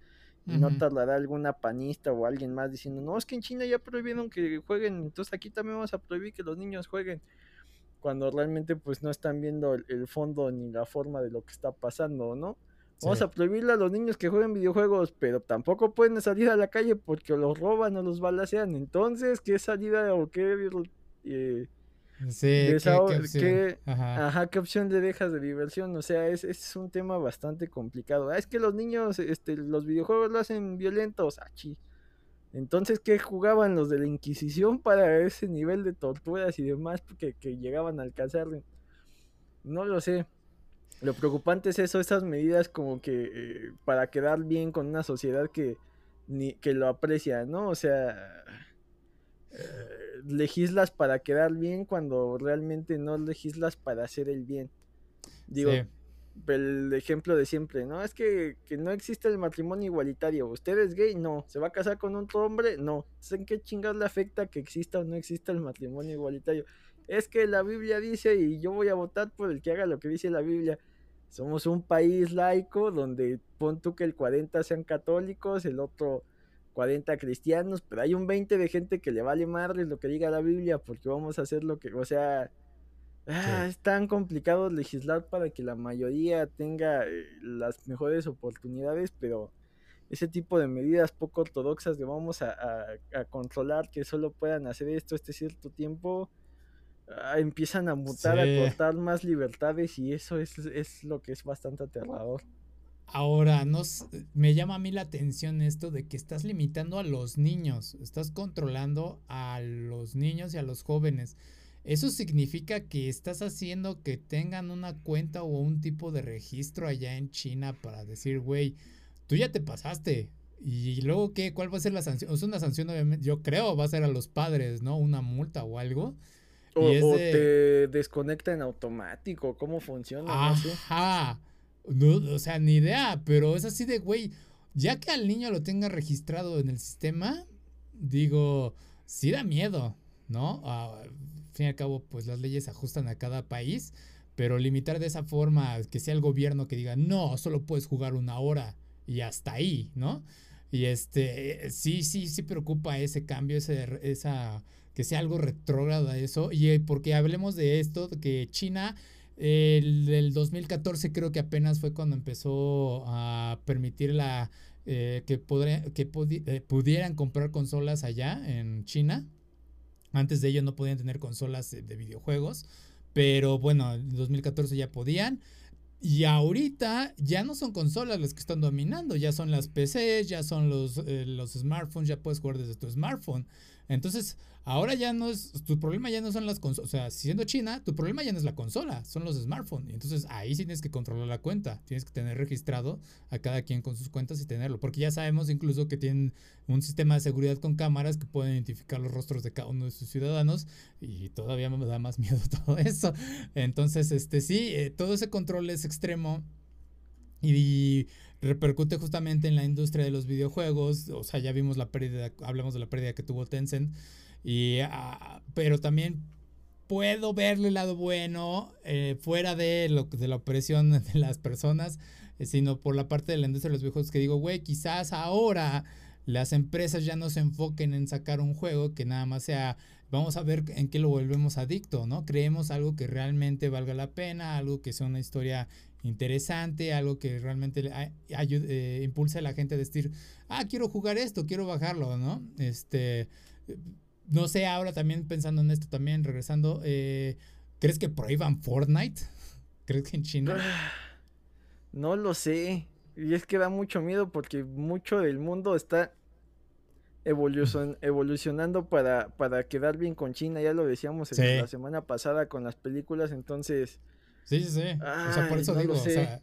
Y no tardará alguna panista o alguien más diciendo, no, es que en China ya prohibieron que jueguen, entonces aquí también vamos a prohibir que los niños jueguen. Cuando realmente pues no están viendo el fondo ni la forma de lo que está pasando, ¿no? Vamos a prohibirle a los niños que jueguen videojuegos, pero tampoco pueden salir a la calle porque los roban o los balacean. Entonces, ¿qué salida o qué... Eh, sí, ¿qué, opción? ajá. ¿qué opción le dejas de diversión? O sea, es, es un tema bastante complicado. Ah, es que los niños, este, los videojuegos lo hacen violentos. Achi. Entonces, ¿qué jugaban los de la Inquisición para ese nivel de torturas y demás que, llegaban a alcanzar? No lo sé. Lo preocupante es eso, esas medidas como que eh, para quedar bien con una sociedad que, ni, que lo aprecia, ¿no? O sea, eh, legislas para quedar bien cuando realmente no legislas para hacer el bien. Digo, el ejemplo de siempre, ¿no? Es que, que, no existe el matrimonio igualitario. ¿Usted es gay? No. ¿Se va a casar con otro hombre? No. ¿En qué chingados le afecta que exista o no exista el matrimonio igualitario? Es que la Biblia dice y yo voy a votar por el que haga lo que dice la Biblia. Somos un país laico donde pon tú que el 40 sean católicos, el otro 40 cristianos, pero hay un 20 de gente que le vale madre lo que diga la Biblia porque vamos a hacer lo que, o sea, ah, es tan complicado legislar para que la mayoría tenga eh, las mejores oportunidades, pero ese tipo de medidas poco ortodoxas de vamos a, a controlar que solo puedan hacer esto este cierto tiempo, Ah, empiezan a mutar, a cortar más libertades y eso es, lo que es bastante aterrador. Ahora, nos, me llama a mí la atención esto de que estás limitando a los niños, estás controlando a los niños y a los jóvenes. Eso significa que estás haciendo que tengan una cuenta o un tipo de registro allá en China para decir, güey, tú ya te pasaste. Y luego, ¿qué? ¿Cuál va a ser la sanción? Es una sanción, obviamente, yo creo, va a ser a los padres, ¿no? Una multa o algo. O, te desconecta en automático, ¿cómo funciona? Ajá. No, o sea, ni idea, pero es así de, güey, ya que al niño lo tenga registrado en el sistema, digo, sí da miedo, ¿no? Ah, fin y al cabo, pues las leyes se ajustan a cada país, pero limitar de esa forma que sea el gobierno que diga, no, solo puedes jugar una hora y hasta ahí, ¿no? Y este, sí, sí, sí preocupa ese cambio, ese, esa que sea algo retrógrado a eso. Y eh, porque hablemos de esto, que China, el, 2014 creo que apenas fue cuando empezó a permitir la, eh, que, que eh, pudieran comprar consolas allá en China. Antes de ello no podían tener consolas de, videojuegos. Pero bueno, en 2014 ya podían. Y ahorita ya no son consolas las que están dominando, ya son las PCs, ya son los, los smartphones, ya puedes jugar desde tu smartphone. Entonces, ahora ya no es, tu problema ya no son las consolas, o sea, siendo China, tu problema ya no es la consola, son los smartphones. Entonces, ahí sí tienes que controlar la cuenta, tienes que tener registrado a cada quien con sus cuentas y tenerlo, porque ya sabemos incluso que tienen un sistema de seguridad con cámaras que pueden identificar los rostros de cada uno de sus ciudadanos y todavía me da más miedo todo eso. Entonces, este sí, eh, todo ese control es extremo y repercute justamente en la industria de los videojuegos. O sea, ya vimos la pérdida, hablamos de la pérdida que tuvo Tencent. Y, ah, pero también puedo verle el lado bueno eh, fuera de, lo, de la opresión de las personas, eh, sino por la parte de la industria de los videojuegos que digo, güey, quizás ahora las empresas ya no se enfoquen en sacar un juego que nada más sea, vamos a ver en qué lo volvemos adicto, ¿no? Creemos algo que realmente valga la pena, algo que sea una historia interesante, algo que realmente eh, impulse a la gente a decir, ah, quiero jugar esto, quiero bajarlo, ¿no? Este, no sé, ahora también pensando en esto, también regresando, eh, ¿crees que prohíban Fortnite? ¿Crees que en China? No lo sé. Y es que da mucho miedo porque mucho del mundo está evolucionando para, para quedar bien con China. Ya lo decíamos la semana pasada con las películas. Entonces, Sí, sí, sí. o sea, por eso digo, o sea,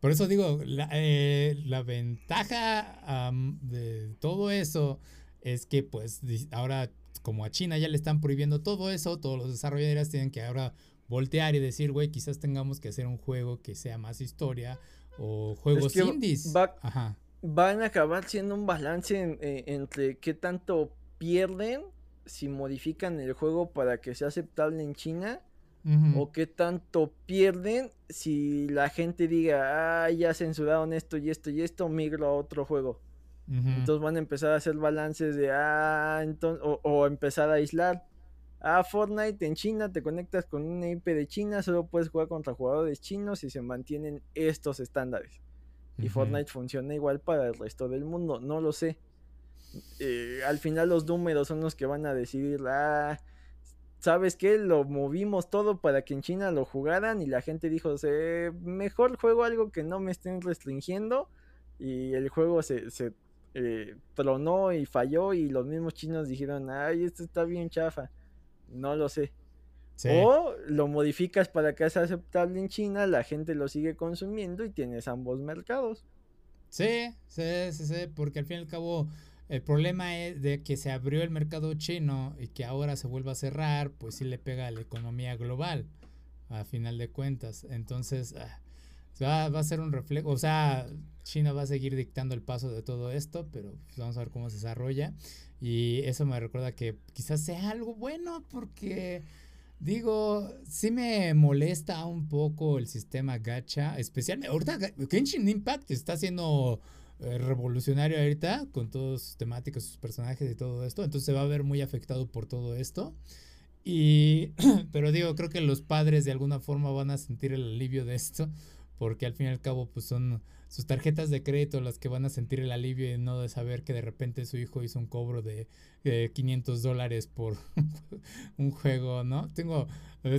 por eso digo, la, eh, la ventaja de todo eso es que pues ahora como a China ya le están prohibiendo todo eso, todos los desarrolladores tienen que ahora voltear y decir, güey, quizás tengamos que hacer un juego que sea más historia o juegos indies. Van a acabar siendo un balance eh, entre qué tanto pierden si modifican el juego para que sea aceptable en China o qué tanto pierden si la gente diga, ah, ya censuraron esto y esto y esto, migro a otro juego. Entonces van a empezar a hacer balances de, ah, entonces, o, empezar a aislar. Ah, Fortnite en China, te conectas con una IP de China, solo puedes jugar contra jugadores chinos y se mantienen estos estándares. Y Fortnite funciona igual para el resto del mundo, no lo sé. Eh, al final los números son los que van a decidir, ah, ¿sabes qué? Lo movimos todo para que en China lo jugaran y la gente dijo, mejor juego algo que no me estén restringiendo y el juego se, se eh, tronó y falló y los mismos chinos dijeron, ay, esto está bien chafa. No lo sé. O lo modificas para que sea aceptable en China, la gente lo sigue consumiendo y tienes ambos mercados. Sí, sí, sí, sí, porque al fin y al cabo el problema es de que se abrió el mercado chino y que ahora se vuelva a cerrar, pues sí le pega a la economía global, a final de cuentas. Entonces, ah, va, va a ser un reflejo, o sea, China va a seguir dictando el paso de todo esto, pero pues, vamos a ver cómo se desarrolla. Y eso me recuerda que quizás sea algo bueno porque, digo, sí me molesta un poco el sistema gacha, especialmente ahorita Genshin Impact está siendo eh, revolucionario ahorita con todos sus temáticas, sus personajes y todo esto, entonces se va a ver muy afectado por todo esto. Y, pero digo, creo que los padres de alguna forma van a sentir el alivio de esto porque al fin y al cabo pues son sus tarjetas de crédito las que van a sentir el alivio y no de saber que de repente su hijo hizo un cobro de, 500 dólares por un juego, ¿no? Tengo,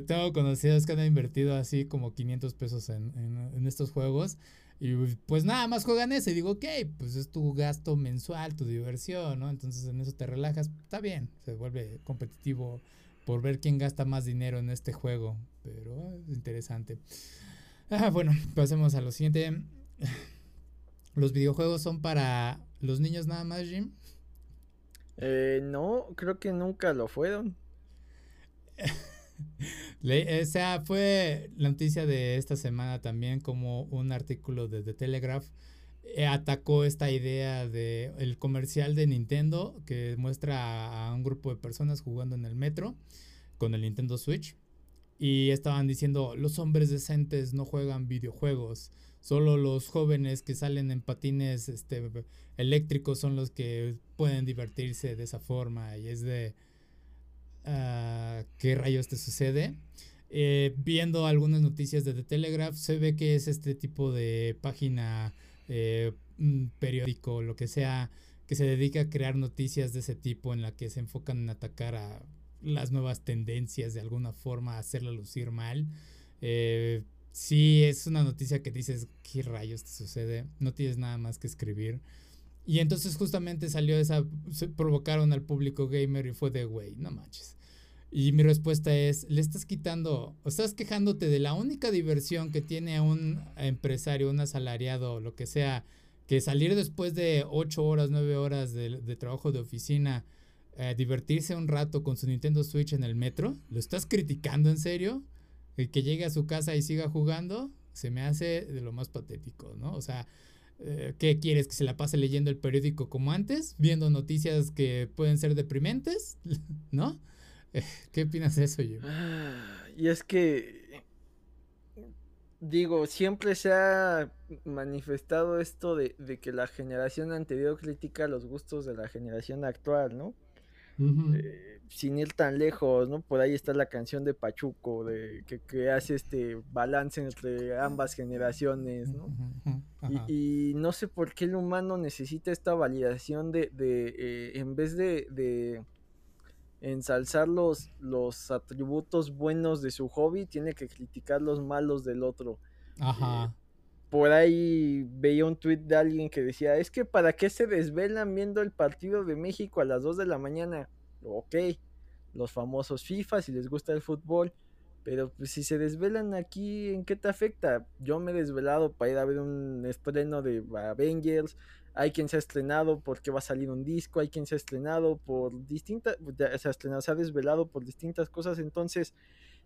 tengo conocidos que han invertido así como 500 pesos en, en, estos juegos y pues nada más juegan ese y digo, ok, pues es tu gasto mensual, tu diversión, ¿no? Entonces en eso te relajas, está bien, se vuelve competitivo por ver quién gasta más dinero en este juego, pero es interesante. Ah, bueno, pasemos a lo siguiente. ¿Los videojuegos son para los niños nada más, Jim? Eh, no, creo que nunca lo fueron. o sea, fue la noticia de esta semana también como un artículo de The Telegraph eh, atacó esta idea de el comercial de Nintendo que muestra a un grupo de personas jugando en el metro con el Nintendo Switch y estaban diciendo, los hombres decentes no juegan videojuegos, solo los jóvenes que salen en patines este, eléctricos son los que pueden divertirse de esa forma. Y es de, uh, ¿qué rayos te sucede? Eh, viendo algunas noticias de The Telegraph, se ve que es este tipo de página, eh, periódico, lo que sea, que se dedica a crear noticias de ese tipo en la que se enfocan en atacar a las nuevas tendencias de alguna forma, hacerla lucir mal. Eh, sí, es una noticia que dices, ¿qué rayos te sucede? No tienes nada más que escribir. Y entonces justamente salió esa, se provocaron al público gamer y fue de, güey, no manches. Y mi respuesta es, le estás quitando, o estás quejándote de la única diversión que tiene un empresario, un asalariado, lo que sea, que salir después de 8 horas, 9 horas de, trabajo de oficina eh, divertirse un rato con su Nintendo Switch en el metro, ¿lo estás criticando en serio? El que llegue a su casa y siga jugando, se me hace de lo más patético, ¿no? O sea, eh, ¿qué quieres? ¿Que se la pase leyendo el periódico como antes? ¿Viendo noticias que pueden ser deprimentes? ¿No? ¿Qué opinas de eso, yo? Ah, y es que, digo, siempre se ha manifestado esto de, de que la generación anterior critica los gustos de la generación actual, ¿no? Eh, sin ir tan lejos, ¿no? Por ahí está la canción de Pachuco, de que, hace este balance entre ambas generaciones, ¿no? y, no sé por qué el humano necesita esta validación de, de eh, en vez de, de ensalzar los, los atributos buenos de su hobby, tiene que criticar los malos del otro. Ajá. Eh, por ahí veía un tweet de alguien que decía, es que para qué se desvelan viendo el partido de México a las 2 de la mañana. Ok, los famosos FIFA, si les gusta el fútbol. Pero pues si se desvelan aquí, ¿en qué te afecta? Yo me he desvelado para ir a ver un estreno de Avengers. Hay quien se ha estrenado porque va a salir un disco. Hay quien se ha estrenado por distintas. Se ha, estrenado, se ha desvelado por distintas cosas. Entonces,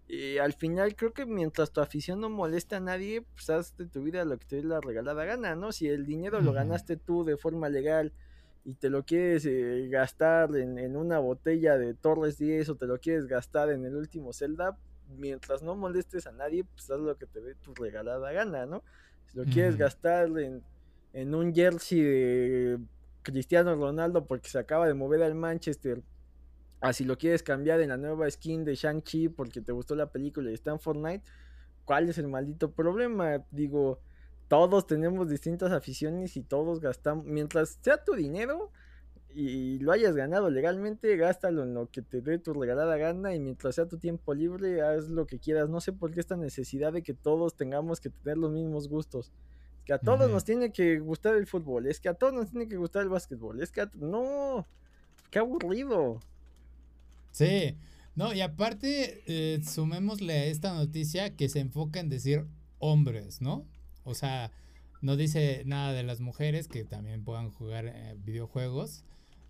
eh, al final creo que mientras tu afición no moleste a nadie, pues haz de tu vida lo que te dé la regalada gana, ¿no? Si el dinero lo ganaste tú de forma legal y te lo quieres eh, gastar en, en, una botella de Torres 10 o te lo quieres gastar en el último Zelda, mientras no molestes a nadie, pues haz lo que te dé tu regalada gana, ¿no? Si lo quieres gastar en, en un jersey de Cristiano Ronaldo porque se acaba de mover al Manchester, así lo quieres cambiar en la nueva skin de Shang-Chi porque te gustó la película y está en Fortnite, ¿cuál es el maldito problema? Digo, todos tenemos distintas aficiones y todos gastamos, mientras sea tu dinero, y lo hayas ganado legalmente, gástalo en lo que te dé tu regalada gana y mientras sea tu tiempo libre, haz lo que quieras. No sé por qué esta necesidad de que todos tengamos que tener los mismos gustos. Es que a todos nos tiene que gustar el fútbol, es que a todos nos tiene que gustar el básquetbol, es que a... no, qué aburrido. Sí, no, y aparte, eh, sumémosle a esta noticia que se enfoca en decir hombres, ¿no? O sea, no dice nada de las mujeres que también puedan jugar eh, videojuegos.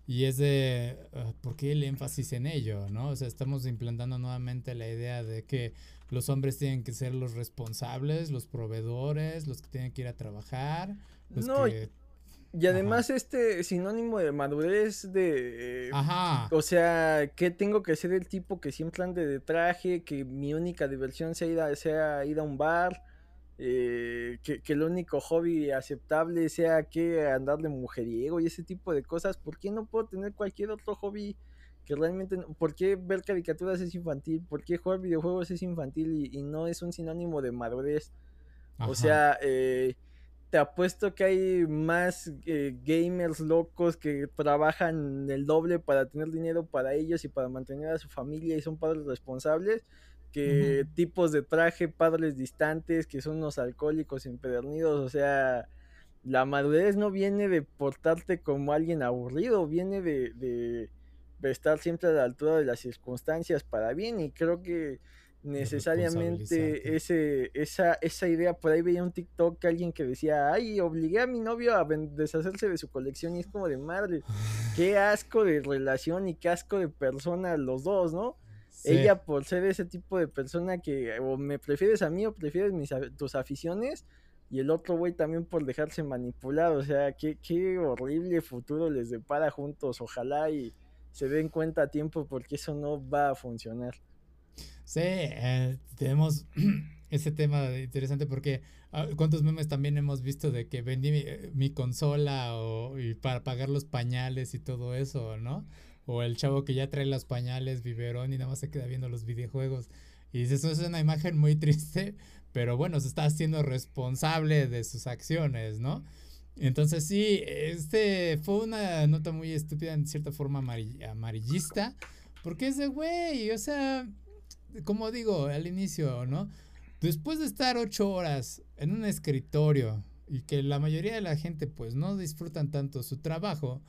Y es de, ah, ¿por qué el énfasis en ello? ¿no? O sea, estamos implantando nuevamente la idea de que los hombres tienen que ser los responsables, los proveedores, los que tienen que ir a trabajar. no, y además este sinónimo de madurez de... Ajá. O sea, que tengo que ser el tipo que siempre ande de traje, que mi única diversión sea ir a, sea ir a un bar, eh, que, el único hobby aceptable sea que andar de mujeriego y ese tipo de cosas, ¿por qué no puedo tener cualquier otro hobby que realmente, por qué ver caricaturas es infantil, por qué jugar videojuegos es infantil y, no es un sinónimo de madurez? O sea, eh, te apuesto que hay más eh, gamers locos que trabajan el doble para tener dinero para ellos y para mantener a su familia y son padres responsables que tipos de traje, padres distantes, que son unos alcohólicos empedernidos, o sea, la madurez no viene de portarte como alguien aburrido, viene de, de, estar siempre a la altura de las circunstancias para bien y creo que necesariamente ese, esa, esa idea, por ahí veía un TikTok que alguien que decía, ay, obligué a mi novio a deshacerse de su colección y es como de madre, qué asco de relación y qué asco de persona los dos, ¿no? Ella por ser ese tipo de persona que o me prefieres a mí o prefieres mis, tus aficiones y el otro güey también por dejarse manipular, o sea, qué, qué horrible futuro les depara juntos, ojalá y se den cuenta a tiempo porque eso no va a funcionar. Sí, eh, tenemos ese tema interesante porque ah, cuántos memes también hemos visto de que vendí mi, eh, mi consola o, y para pagar los pañales y todo eso, ¿no? O el chavo que ya trae los pañales, biberón y nada más se queda viendo los videojuegos. Y dices, eso es una imagen muy triste, pero bueno, se está haciendo responsable de sus acciones, ¿no? Entonces sí, este fue una nota muy estúpida, en cierta forma amarillista, porque ese güey, o sea, como digo al inicio, ¿no? Después de estar ocho horas en un escritorio y que la mayoría de la gente pues no disfrutan tanto su trabajo,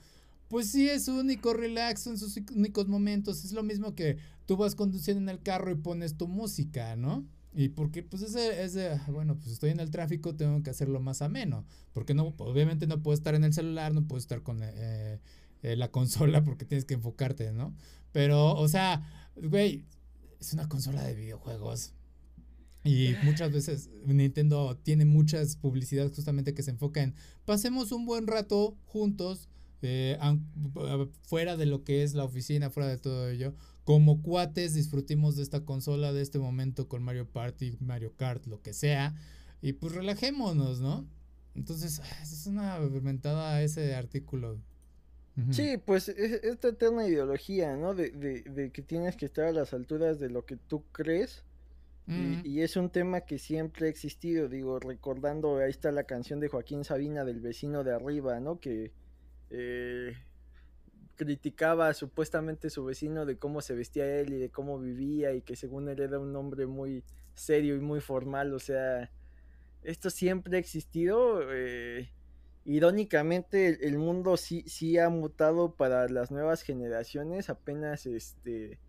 pues sí es único relax en sus únicos momentos. Es lo mismo que tú vas conduciendo en el carro y pones tu música, ¿no? Y porque, pues, ese, ese, ah, bueno, pues estoy en el tráfico, tengo que hacerlo más ameno. Porque no, obviamente no puedo estar en el celular, no puedo estar con eh, eh, la consola porque tienes que enfocarte, ¿no? Pero, o sea, güey, es una consola de videojuegos. Y muchas veces Nintendo tiene muchas publicidades justamente que se enfoca en pasemos un buen rato juntos eh, fuera de lo que es la oficina, fuera de todo ello, como cuates disfrutimos de esta consola, de este momento con Mario Party, Mario Kart, lo que sea, y pues relajémonos, ¿no? Entonces, ah, es una inventada ese artículo. Sí, pues es, esta eterna ideología, ¿no? De, que tienes que estar a las alturas de lo que tú crees. y, y, es un tema que siempre ha existido, digo, recordando, ahí está la canción de Joaquín Sabina del vecino de arriba, ¿no? Que, eh, criticaba supuestamente su vecino de cómo se vestía él y de cómo vivía y que según él era un hombre muy serio y muy formal, o sea, esto siempre ha existido. Eh, irónicamente el, mundo sí, sí ha mutado para las nuevas generaciones, apenas este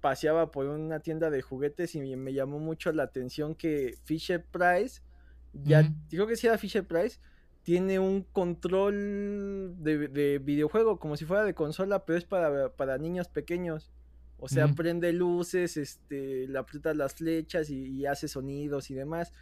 paseaba por una tienda de juguetes y me llamó mucho la atención que Fisher Price, ya digo que sí era Fisher Price, tiene un control de, videojuego como si fuera de consola, pero es para, para niños pequeños. O sea, prende luces, este, le aprieta las flechas y, hace sonidos y demás.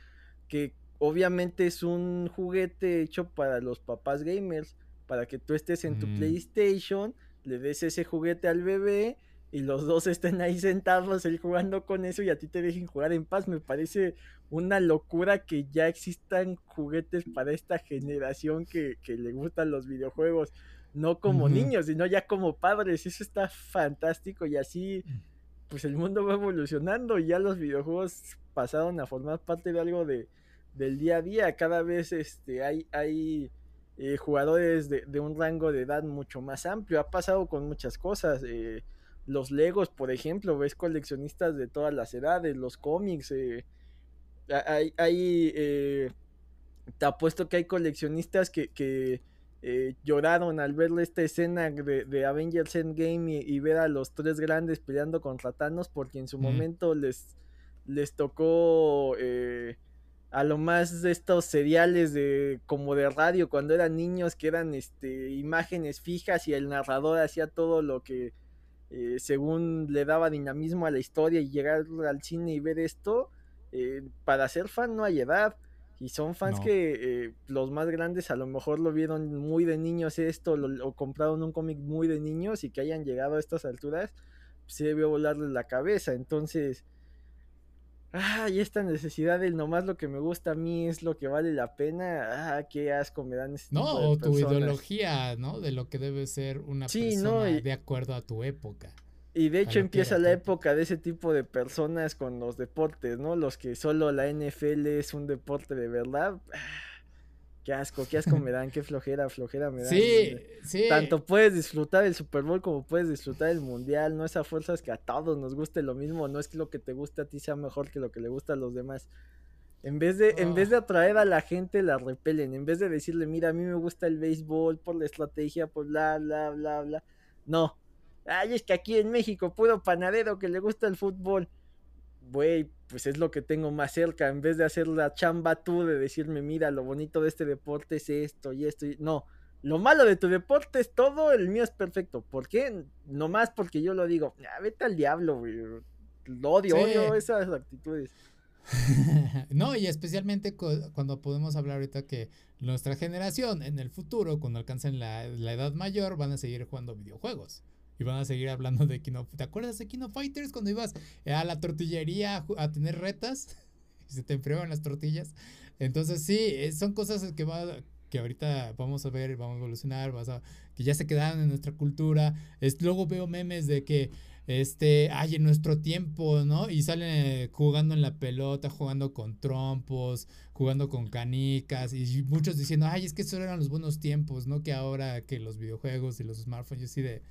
Que obviamente es un juguete hecho para los papás gamers. Para que tú estés en tu mm. PlayStation, le des ese juguete al bebé y los dos estén ahí sentados, él jugando con eso y a ti te dejen jugar en paz. Me parece una locura que ya existan juguetes para esta generación que, le gustan los videojuegos, no como niños, sino ya como padres. Eso está fantástico y así, mm. pues el mundo va evolucionando y ya los videojuegos pasaron a formar parte de algo de, del día a día. Cada vez este, hay, hay eh, jugadores de, de, un rango de edad mucho más amplio. Ha pasado con muchas cosas. Eh, los Legos, por ejemplo, ves coleccionistas de todas las edades, los cómics, eh, hay, hay eh, te apuesto que hay coleccionistas que, que eh, lloraron al ver esta escena de, Avengers Endgame y, y, ver a los tres grandes peleando contra Thanos porque en su momento les, les tocó a lo más de estos seriales de como de radio cuando eran niños que eran este imágenes fijas y el narrador hacía todo lo que eh, según le daba dinamismo a la historia y llegar al cine y ver esto, eh, para ser fan no hay edad. Y son fans que eh, los más grandes a lo mejor lo vieron muy de niños esto, o compraron un cómic muy de niños y que hayan llegado a estas alturas, pues se debió volarles la cabeza. Entonces, ah, y esta necesidad del nomás lo que me gusta a mí es lo que vale la pena, ah, qué asco me dan este No, o tu ideología, ¿no? De lo que debe ser una persona de acuerdo a tu época. Y de hecho empieza la época de ese tipo de personas con los deportes, ¿no? Los que solo la NFL es un deporte de verdad. Ah, Qué asco, qué asco me dan, qué flojera, flojera me dan. Sí, sí. Tanto puedes disfrutar el Super Bowl como puedes disfrutar el Mundial. No esa fuerza es que a todos nos guste lo mismo. No es que lo que te guste a ti sea mejor que lo que le gusta a los demás. En vez de, en vez de atraer a la gente, la repelen. En vez de decirle, mira, a mí me gusta el béisbol por la estrategia, por bla, bla, bla, bla. No. Ay, es que aquí en México puedo panadero que le gusta el fútbol güey, pues es lo que tengo más cerca, en vez de hacer la chamba tú de decirme, mira, lo bonito de este deporte es esto y esto, y... no, lo malo de tu deporte es todo, el mío es perfecto, ¿por qué? Nomás porque yo lo digo, ah, vete al diablo, güey, lo odio, odio esas actitudes. no, y especialmente cuando podemos hablar ahorita que nuestra generación en el futuro, cuando alcancen la, la edad mayor, van a seguir jugando videojuegos y van a seguir hablando de Kino. ¿Te acuerdas de Kino Fighters cuando ibas a la tortillería a, tener retas y se te enfriaban las tortillas? Entonces sí, eh, son cosas que va que ahorita vamos a ver, vamos a evolucionar, vas a, que ya se quedaron en nuestra cultura. Es, luego veo memes de que este, ay, en nuestro tiempo, ¿no? Y salen jugando en la pelota, jugando con trompos, jugando con canicas, y muchos diciendo, ay, es que esos eran los buenos tiempos, ¿no? Que ahora que los videojuegos y los smartphones, yo sí de,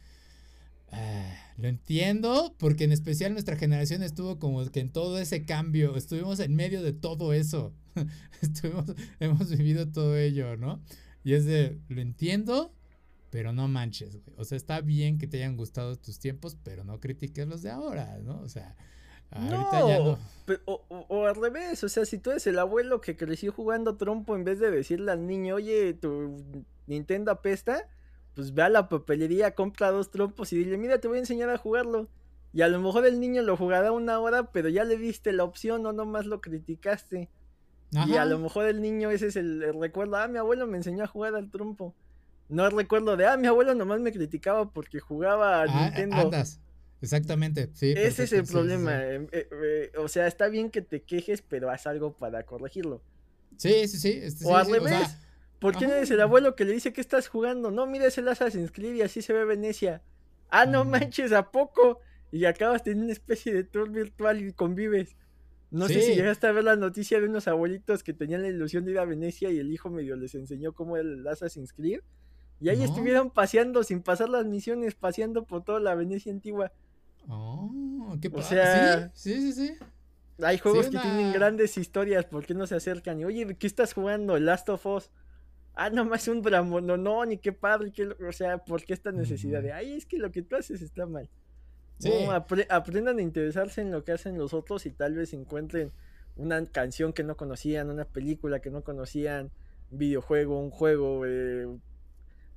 Ah, lo entiendo, porque en especial nuestra generación estuvo como que en todo ese cambio, estuvimos en medio de todo eso, estuvimos, hemos vivido todo ello, ¿no? Y es de, lo entiendo, pero no manches, güey. O sea, está bien que te hayan gustado tus tiempos, pero no critiques los de ahora, ¿no? O sea, ahorita ya no. o, o, al revés, o sea, si tú eres el abuelo que creció jugando trompo en vez de decirle al niño, oye, tu Nintendo apesta, pues ve a la papelería, compra dos trompos y dile, mira, te voy a enseñar a jugarlo. Y a lo mejor el niño lo jugará una hora, pero ya le diste la opción o nomás lo criticaste. Y a lo mejor el niño ese es el, recuerdo, ah, mi abuelo me enseñó a jugar al trompo. No recuerdo de, ah, mi abuelo nomás me criticaba porque jugaba al ah, Nintendo. Exactamente, sí. Ese es el problema. Eh, eh, eh, o sea, está bien que te quejes, pero haz algo para corregirlo. Sí, sí, sí. Este, o al revés. ¿Por qué no eres el abuelo que le dice que estás jugando? No, mira, es el Assassin's Creed y así se ve Venecia. Ah, no mm. manches, ¿a poco? Y acabas teniendo una especie de tour virtual y convives. No sé si llegaste a ver la noticia de unos abuelitos que tenían la ilusión de ir a Venecia y el hijo medio les enseñó cómo era el Assassin's Creed. Y ahí estuvieron paseando sin pasar las misiones, paseando por toda la Venecia antigua. Oh, qué O sea, sí, sí, sí. Hay juegos que tienen grandes historias, ¿por qué no se acercan? Y oye, ¿qué estás jugando? Last of Us ah, nomás un drama, no, no, ni qué padre, qué, o sea, ¿por qué esta necesidad de, ay, es que lo que tú haces está mal? aprendan a interesarse en lo que hacen los otros y tal vez encuentren una canción que no conocían, una película que no conocían, videojuego, un juego, eh,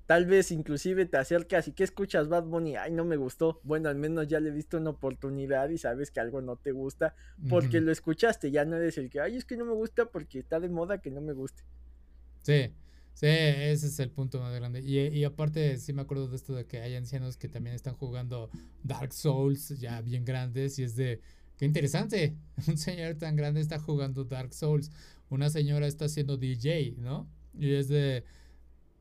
tal vez inclusive te acercas y que escuchas Bad Bunny, ay no me gustó, bueno al menos ya le diste una oportunidad y sabes que algo no te gusta porque lo escuchaste, ya no eres el que, ay es que no me gusta porque está de moda que no me guste. Sí, sí, ese es el punto más grande. Y, y aparte sí me acuerdo de esto de que hay ancianos que también están jugando Dark Souls ya bien grandes y es de Qué interesante. Un señor tan grande está jugando Dark Souls. Una señora está haciendo DJ, ¿no? Y es de.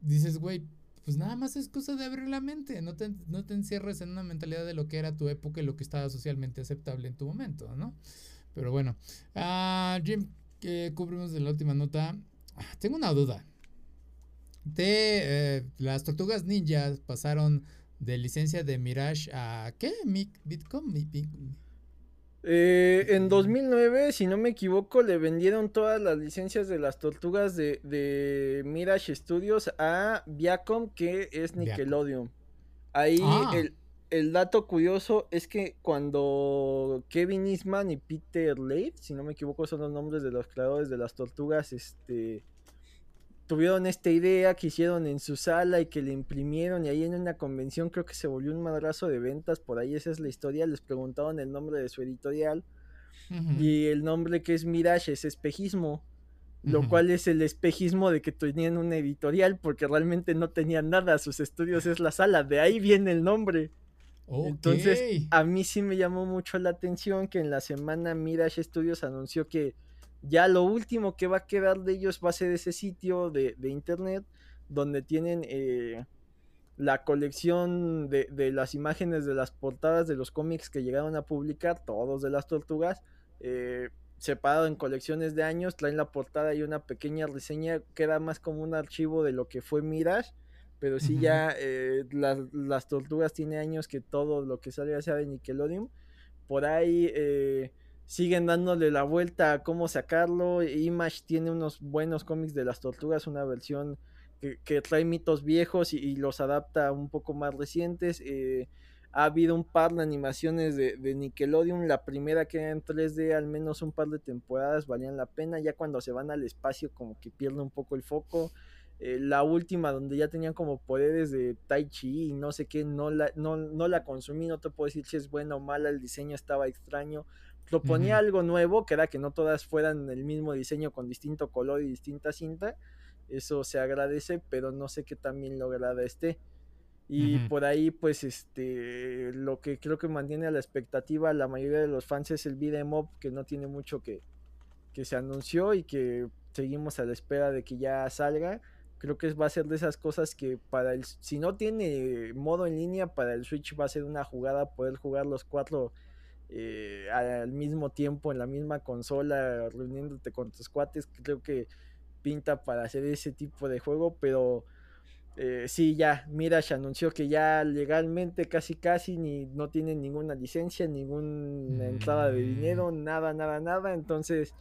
Dices, güey, pues nada más es cosa de abrir la mente. No te, no te encierres en una mentalidad de lo que era tu época y lo que estaba socialmente aceptable en tu momento, ¿no? Pero bueno. Ah, Jim, que cubrimos de la última nota. Ah, tengo una duda. De eh, las tortugas ninjas pasaron de licencia de Mirage a ¿qué? Bitcom, eh, en 2009, si no me equivoco, le vendieron todas las licencias de las tortugas de, Mirage Studios a Viacom, que es Nickelodeon. Ahí ah. el, dato curioso es que cuando Kevin Eastman y Peter Leigh, si no me equivoco, son los nombres de los creadores de las tortugas, este tuvieron esta idea que hicieron en su sala y que le imprimieron y ahí en una convención creo que se volvió un madrazo de ventas, por ahí esa es la historia, les preguntaron el nombre de su editorial y el nombre que es Mirage es espejismo, lo cual es el espejismo de que tenían una editorial porque realmente no tenían nada, sus estudios es la sala, de ahí viene el nombre. Entonces, a mí sí me llamó mucho la atención que en la semana Mirage Studios anunció que ya lo último que va a quedar de ellos va a ser ese sitio de, internet donde tienen eh, la colección de, las imágenes de las portadas de los cómics que llegaron a publicar, todos de las tortugas, eh, separado en colecciones de años, traen la portada y una pequeña reseña, queda más como un archivo de lo que fue Mirage, pero sí ya eh, las, las, tortugas tiene años que todo lo que sale sea de Nickelodeon, por ahí siguen dándole la vuelta a cómo sacarlo. Image tiene unos buenos cómics de las tortugas, una versión que, trae mitos viejos y, los adapta un poco más recientes. Eh, ha habido un par de animaciones de, Nickelodeon, la primera que era en 3D, al menos un par de temporadas valían la pena, ya cuando se van al espacio como que pierde un poco el foco. Eh, la última donde ya tenían como poderes de Tai Chi y no sé qué, no la, no, no la consumí, no te puedo decir si es buena o mala, el diseño estaba extraño proponía algo nuevo, que era que no todas fueran el mismo diseño con distinto color y distinta cinta. Eso se agradece, pero no sé qué también lograda esté. Y por ahí, pues, este, lo que creo que mantiene a la expectativa a la mayoría de los fans es el beat'em up, que no tiene mucho que, que se anunció y que seguimos a la espera de que ya salga. Creo que va a ser de esas cosas que para el, si no tiene modo en línea, para el Switch va a ser una jugada poder jugar los cuatro eh, al mismo tiempo en la misma consola, reuniéndote con tus cuates, creo que pinta para hacer ese tipo de juego, pero eh, sí, ya, Mirage anunció que ya legalmente casi casi ni no tienen ninguna licencia, ninguna entrada de dinero, mm. nada, nada, nada, entonces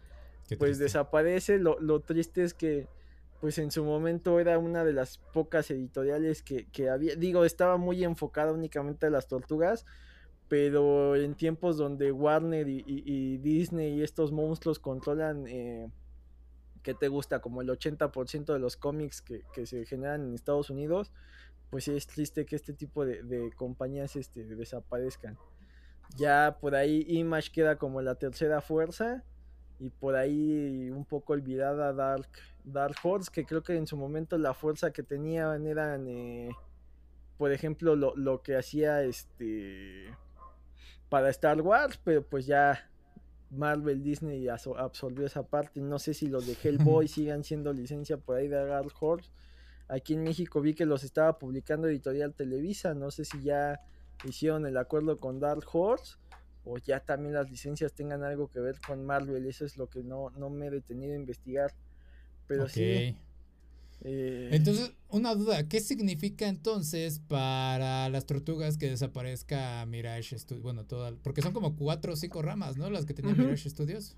pues desaparece, lo, lo, triste es que pues en su momento era una de las pocas editoriales que, que había, digo, estaba muy enfocada únicamente a las tortugas, pero en tiempos donde Warner y, Disney y estos monstruos controlan, eh, ¿qué te gusta? Como el 80% de los cómics que, se generan en Estados Unidos, pues es triste que este tipo de, compañías este, desaparezcan. Ya por ahí Image queda como la tercera fuerza y por ahí un poco olvidada Dark, Dark Horse, que creo que en su momento la fuerza que tenían eran, eh, por ejemplo, lo, lo que hacía este para Star Wars, pero pues ya Marvel Disney absorbió esa parte. No sé si los de Hellboy sigan siendo licencia por ahí de Dark Horse. Aquí en México vi que los estaba publicando Editorial Televisa. No sé si ya hicieron el acuerdo con Dark Horse o ya también las licencias tengan algo que ver con Marvel. Eso es lo que no, no me he detenido a investigar. Pero sí, eh, entonces, una duda, ¿qué significa entonces para las tortugas que desaparezca Mirage Studios? Bueno, toda, porque son como cuatro o cinco ramas, ¿no? Las que tenía Mirage Studios.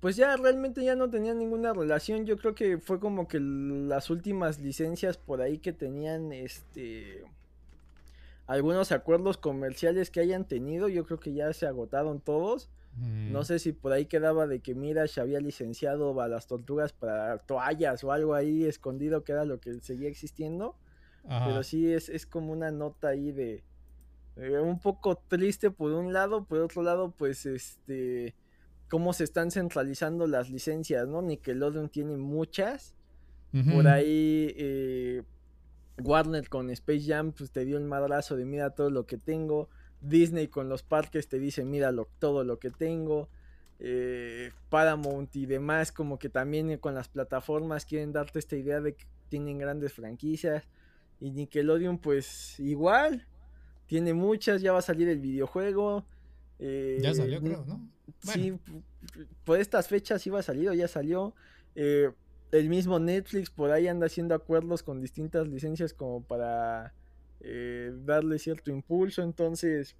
Pues ya realmente ya no tenían ninguna relación. Yo creo que fue como que las últimas licencias por ahí que tenían este algunos acuerdos comerciales que hayan tenido, yo creo que ya se agotaron todos. No sé si por ahí quedaba de que Mirage había licenciado a las tortugas para toallas o algo ahí escondido que era lo que seguía existiendo. Pero sí es, es como una nota ahí de, un poco triste por un lado, por otro lado, pues este cómo se están centralizando las licencias, ¿no? Nickelodeon tiene muchas. Por ahí eh, Warner con Space Jam pues te dio el madrazo de mira todo lo que tengo. Disney con los parques te dice mira todo lo que tengo. Eh, Paramount y demás como que también con las plataformas quieren darte esta idea de que tienen grandes franquicias. Y Nickelodeon pues igual. Tiene muchas, ya va a salir el videojuego. Eh, ya salió, creo, ¿no? Sí, por estas fechas iba a salir o ya salió. Eh, el mismo Netflix por ahí anda haciendo acuerdos con distintas licencias como para eh, darle cierto impulso. Entonces,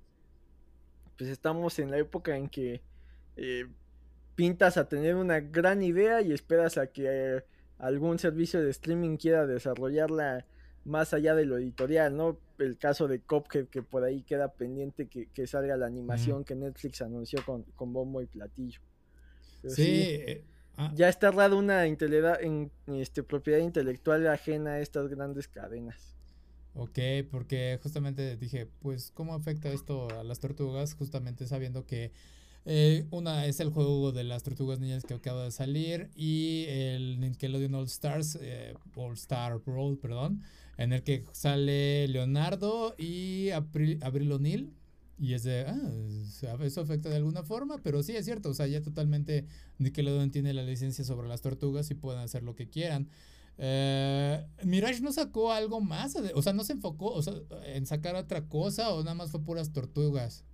pues estamos en la época en que pintas a tener una gran idea y esperas a que algún servicio de streaming quiera desarrollarla más allá de lo editorial, ¿no? El caso de Cophead que por ahí queda pendiente que, salga la animación que Netflix anunció con, bombo y platillo. sí. Eh, ah. Ya está raro una en, este, propiedad intelectual ajena a estas grandes cadenas. Ok, porque justamente dije, pues, ¿cómo afecta esto a las tortugas? Justamente sabiendo que eh, una es el juego de las tortugas niñas que acaba de salir y el Nickelodeon All Stars, eh, All Star Brawl, perdón, en el que sale Leonardo y Abril, O'Neill. Y es de, ah, eso afecta de alguna forma, pero sí es cierto, o sea, ya totalmente Nickelodeon tiene la licencia sobre las tortugas y pueden hacer lo que quieran. Eh, Mirage no sacó algo más, o sea, no se enfocó en sacar otra cosa o nada más fue puras tortugas.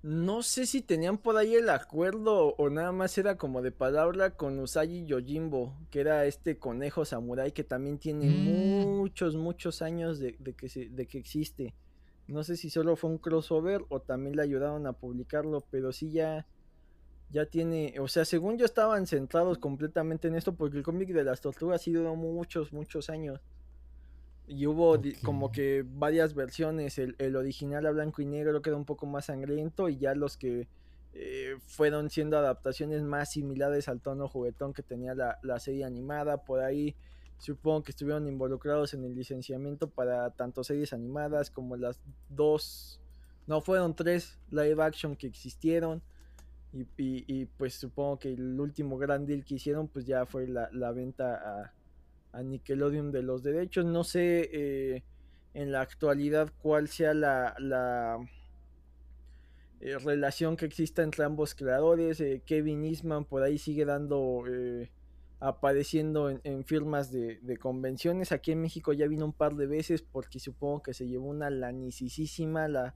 No sé si tenían por ahí el acuerdo o nada más era como de palabra con Usagi Yojimbo, que era este conejo samurai que también tiene mm. muchos, muchos años de, que de que existe. No sé si solo fue un crossover o también le ayudaron a publicarlo, pero sí ya, ya tiene, o sea, según yo estaban centrados completamente en esto porque el cómic de las tortugas sí duró muchos, muchos años. Y hubo como que varias versiones. El, original a blanco y negro queda un poco más sangriento. Y ya los que eh, fueron siendo adaptaciones más similares al tono juguetón que tenía la, serie animada. Por ahí supongo que estuvieron involucrados en el licenciamiento para tanto series animadas como las dos. No, fueron tres live action que existieron. Y, y, pues supongo que el último gran deal que hicieron pues ya fue la, la venta a a Nickelodeon de los derechos. No sé eh, en la actualidad cuál sea la, la eh, relación que exista entre ambos creadores. Eh, Kevin Eastman por ahí sigue dando, apareciendo en, firmas de, convenciones. Aquí en México ya vino un par de veces porque supongo que se llevó una lanicísima la,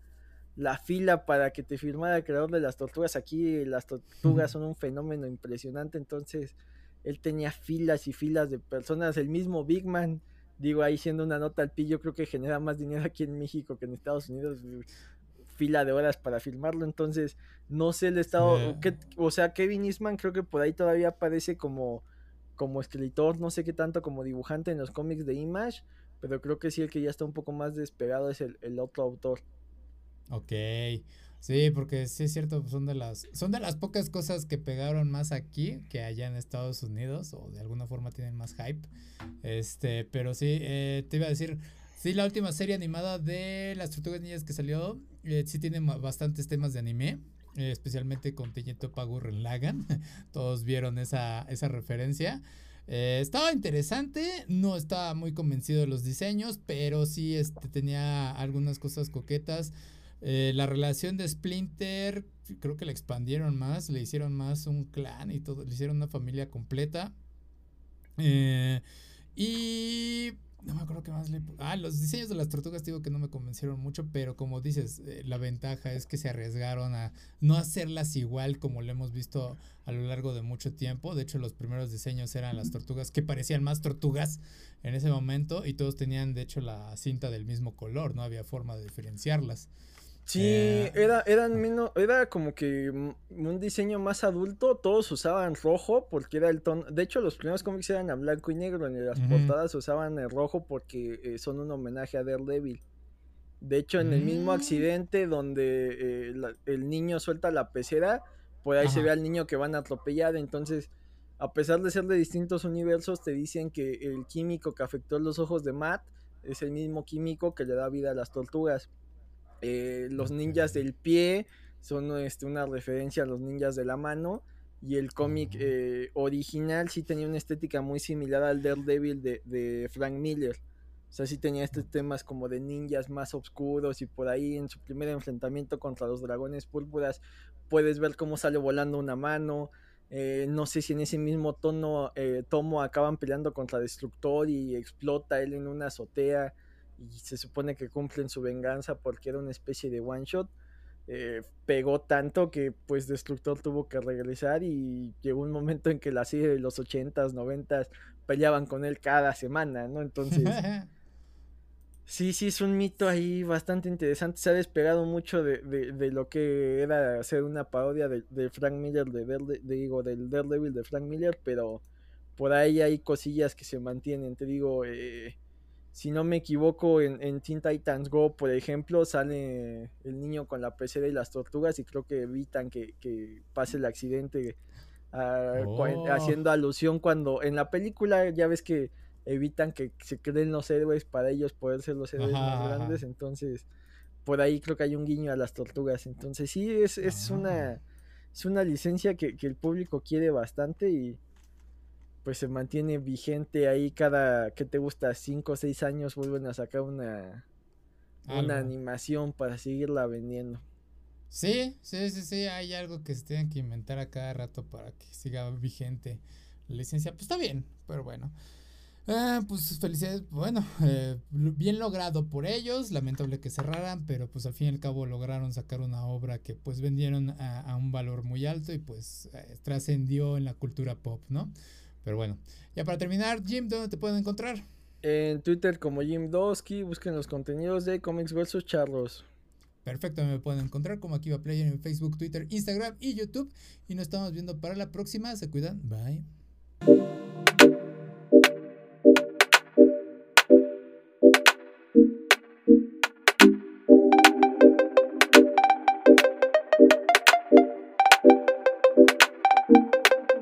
la fila para que te firmara el creador de las tortugas. Aquí las tortugas son un fenómeno impresionante, entonces él tenía filas y filas de personas, el mismo Big Man, digo ahí siendo una nota al pillo, creo que genera más dinero aquí en México que en Estados Unidos, fila de horas para filmarlo, entonces no sé el estado, o sea, Kevin Eastman creo que por ahí todavía aparece como, como escritor, no sé qué tanto como dibujante en los cómics de Image, pero creo que sí el que ya está un poco más despegado es el, el otro autor. Ok. Sí, porque sí es cierto, son de las son de las pocas cosas que pegaron más aquí que allá en Estados Unidos o de alguna forma tienen más hype. Este, pero sí, eh, te iba a decir, sí, la última serie animada de las Tortugas Niñas que salió, eh, sí tiene bastantes temas de anime. Eh, especialmente con Teñeto Pagurren Lagan. Todos vieron esa, esa referencia. estaba interesante, no estaba muy convencido de los diseños, pero sí este, tenía algunas cosas coquetas. Eh, la relación de Splinter, creo que la expandieron más, le hicieron más un clan y todo, le hicieron una familia completa. Eh, y no me acuerdo qué más le... Ah, los diseños de las tortugas digo que no me convencieron mucho, pero como dices, eh, la ventaja es que se arriesgaron a no hacerlas igual como lo hemos visto a lo largo de mucho tiempo. De hecho, los primeros diseños eran las tortugas que parecían más tortugas en ese momento y todos tenían de hecho la cinta del mismo color, no había forma de diferenciarlas. Sí, eh, era, eran menos, era como que un diseño más adulto, todos usaban rojo porque era el tono, de hecho los primeros cómics eran a blanco y negro, en las portadas usaban el rojo porque eh, son un homenaje a Daredevil. De hecho, en el mismo mm. accidente donde eh, el niño suelta la pecera, pues ahí se ve al niño que van a atropellar. Entonces, a pesar de ser de distintos universos, te dicen que el químico que afectó los ojos de Matt es el mismo químico que le da vida a las tortugas. Eh, los ninjas del pie son este, una referencia a los ninjas de la mano. Y el cómic eh, original sí tenía una estética muy similar al Daredevil de, de Frank Miller. O sea, sí tenía estos temas como de ninjas más oscuros y por ahí en su primer enfrentamiento contra los dragones púrpuras puedes ver cómo sale volando una mano. Eh, no sé si en ese mismo tono eh, tomo acaban peleando contra Destructor y explota él en una azotea y se supone que cumplen su venganza porque era una especie de one shot. Eh, pegó tanto que pues Destructor tuvo que regresar y llegó un momento en que la serie de los 80s, 90s peleaban con él cada semana, ¿no? Entonces... sí, sí, es un mito ahí bastante interesante. Se ha despegado mucho de, de, lo que era hacer una parodia de, de Frank Miller, de, digo, del Daredevil de Frank Miller, pero por ahí hay cosillas que se mantienen. Te digo, eh, si no me equivoco, en, en Teen Titans Go, por ejemplo, sale el niño con la pecera y las tortugas y creo que evitan que, pase el accidente ah, oh. haciendo alusión cuando en la película ya ves que evitan que se creen los héroes para ellos poder ser los héroes más grandes, entonces por ahí creo que hay un guiño a las tortugas, entonces sí, es, es una... Ah. Es una licencia que, que el público quiere bastante y, pues se mantiene vigente ahí cada, ¿qué te gusta? Cinco o seis años vuelven a sacar una, una animación para seguirla vendiendo. Sí, sí, sí, sí, hay algo que se tienen que inventar a cada rato para que siga vigente la licencia. Pues está bien, pero bueno. Ah, pues felicidades, bueno, eh, bien logrado por ellos, lamentable que cerraran, pero pues al fin y al cabo lograron sacar una obra que pues vendieron a, un valor muy alto y pues eh, trascendió en la cultura pop, ¿no? Pero bueno, ya para terminar, Jim, ¿dónde te pueden encontrar? En Twitter como Jim Dosky, busquen los contenidos de Comics vs. Charlos. Perfecto, me pueden encontrar como aquí va Player en Facebook, Twitter, Instagram y YouTube. Y nos estamos viendo para la próxima. Se cuidan. Bye.